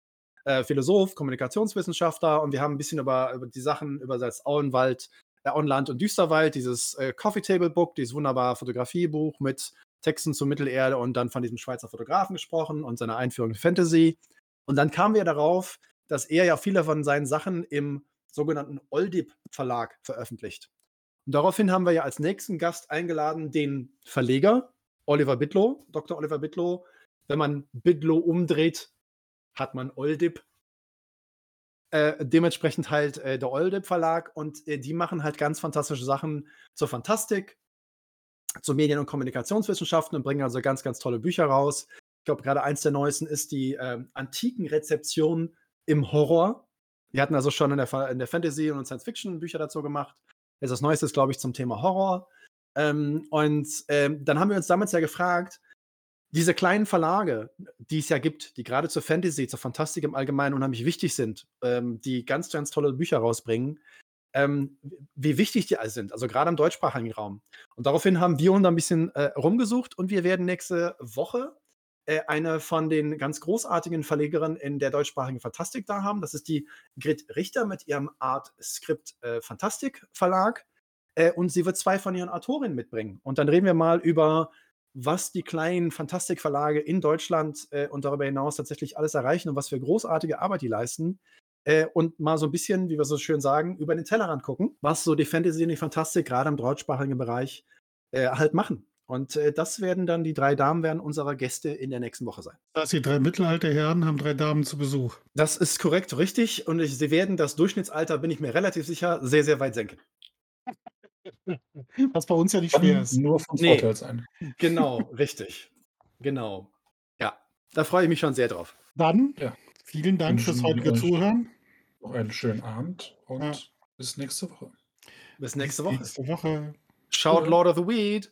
Speaker 2: äh, Philosoph, Kommunikationswissenschaftler und wir haben ein bisschen über, über die Sachen über das Auenwald, äh, Auenland und Düsterwald, dieses äh, Coffee Table Book, dieses wunderbare Fotografiebuch mit Texten zur Mittelerde und dann von diesem Schweizer Fotografen gesprochen und seiner Einführung in Fantasy. Und dann kamen wir darauf, dass er ja viele von seinen Sachen im sogenannten Oldip Verlag veröffentlicht. Und daraufhin haben wir ja als nächsten Gast eingeladen den Verleger Oliver Bittlow, Dr. Oliver Bittlow. Wenn man Bittlow umdreht, hat man Oldip. Äh, dementsprechend halt äh, der Oldip Verlag und äh, die machen halt ganz fantastische Sachen zur Fantastik, zu Medien- und Kommunikationswissenschaften und bringen also ganz, ganz tolle Bücher raus. Ich glaube, gerade eins der neuesten ist die ähm, antiken Rezeption im Horror. Wir hatten also schon in der, in der Fantasy- und Science-Fiction Bücher dazu gemacht. Jetzt das Neueste ist, glaube ich, zum Thema Horror. Ähm, und ähm, dann haben wir uns damals ja gefragt, diese kleinen Verlage, die es ja gibt, die gerade zur Fantasy, zur Fantastik im Allgemeinen unheimlich wichtig sind, ähm, die ganz, ganz tolle Bücher rausbringen, ähm, wie wichtig die alle sind, also gerade im deutschsprachigen Raum. Und daraufhin haben wir uns ein bisschen äh, rumgesucht und wir werden nächste Woche äh, eine von den ganz großartigen Verlegerinnen in der deutschsprachigen Fantastik da haben. Das ist die Grit Richter mit ihrem Art Script äh, Fantastik Verlag. Äh, und sie wird zwei von ihren Autorinnen mitbringen. Und dann reden wir mal über was die kleinen Fantastikverlage in Deutschland äh, und darüber hinaus tatsächlich alles erreichen und was für großartige Arbeit die leisten. Äh, und mal so ein bisschen, wie wir so schön sagen, über den Tellerrand gucken, was so die Fantasy und die Fantastik gerade im deutschsprachigen Bereich äh, halt machen. Und äh, das werden dann die drei Damen werden unserer Gäste in der nächsten Woche sein.
Speaker 4: Das die drei Mittelalterherren haben drei Damen zu Besuch.
Speaker 2: Das ist korrekt, richtig. Und ich, sie werden das Durchschnittsalter, bin ich mir relativ sicher, sehr, sehr weit senken.
Speaker 4: Was bei uns ja nicht schwer ist.
Speaker 3: Nur von
Speaker 2: Nee.
Speaker 3: Vorteil sein.
Speaker 2: Genau, richtig. Genau. Ja, da freue ich mich schon sehr drauf.
Speaker 4: Dann
Speaker 3: Ja.
Speaker 4: vielen Dank
Speaker 3: Wünschen
Speaker 4: fürs heutige Zuhören.
Speaker 3: Noch einen schönen Abend und
Speaker 4: Ja.
Speaker 3: bis nächste Woche.
Speaker 2: Bis nächste Woche.
Speaker 4: Nächste Woche.
Speaker 2: Schaut
Speaker 3: Ja.
Speaker 2: Lord of the Weed.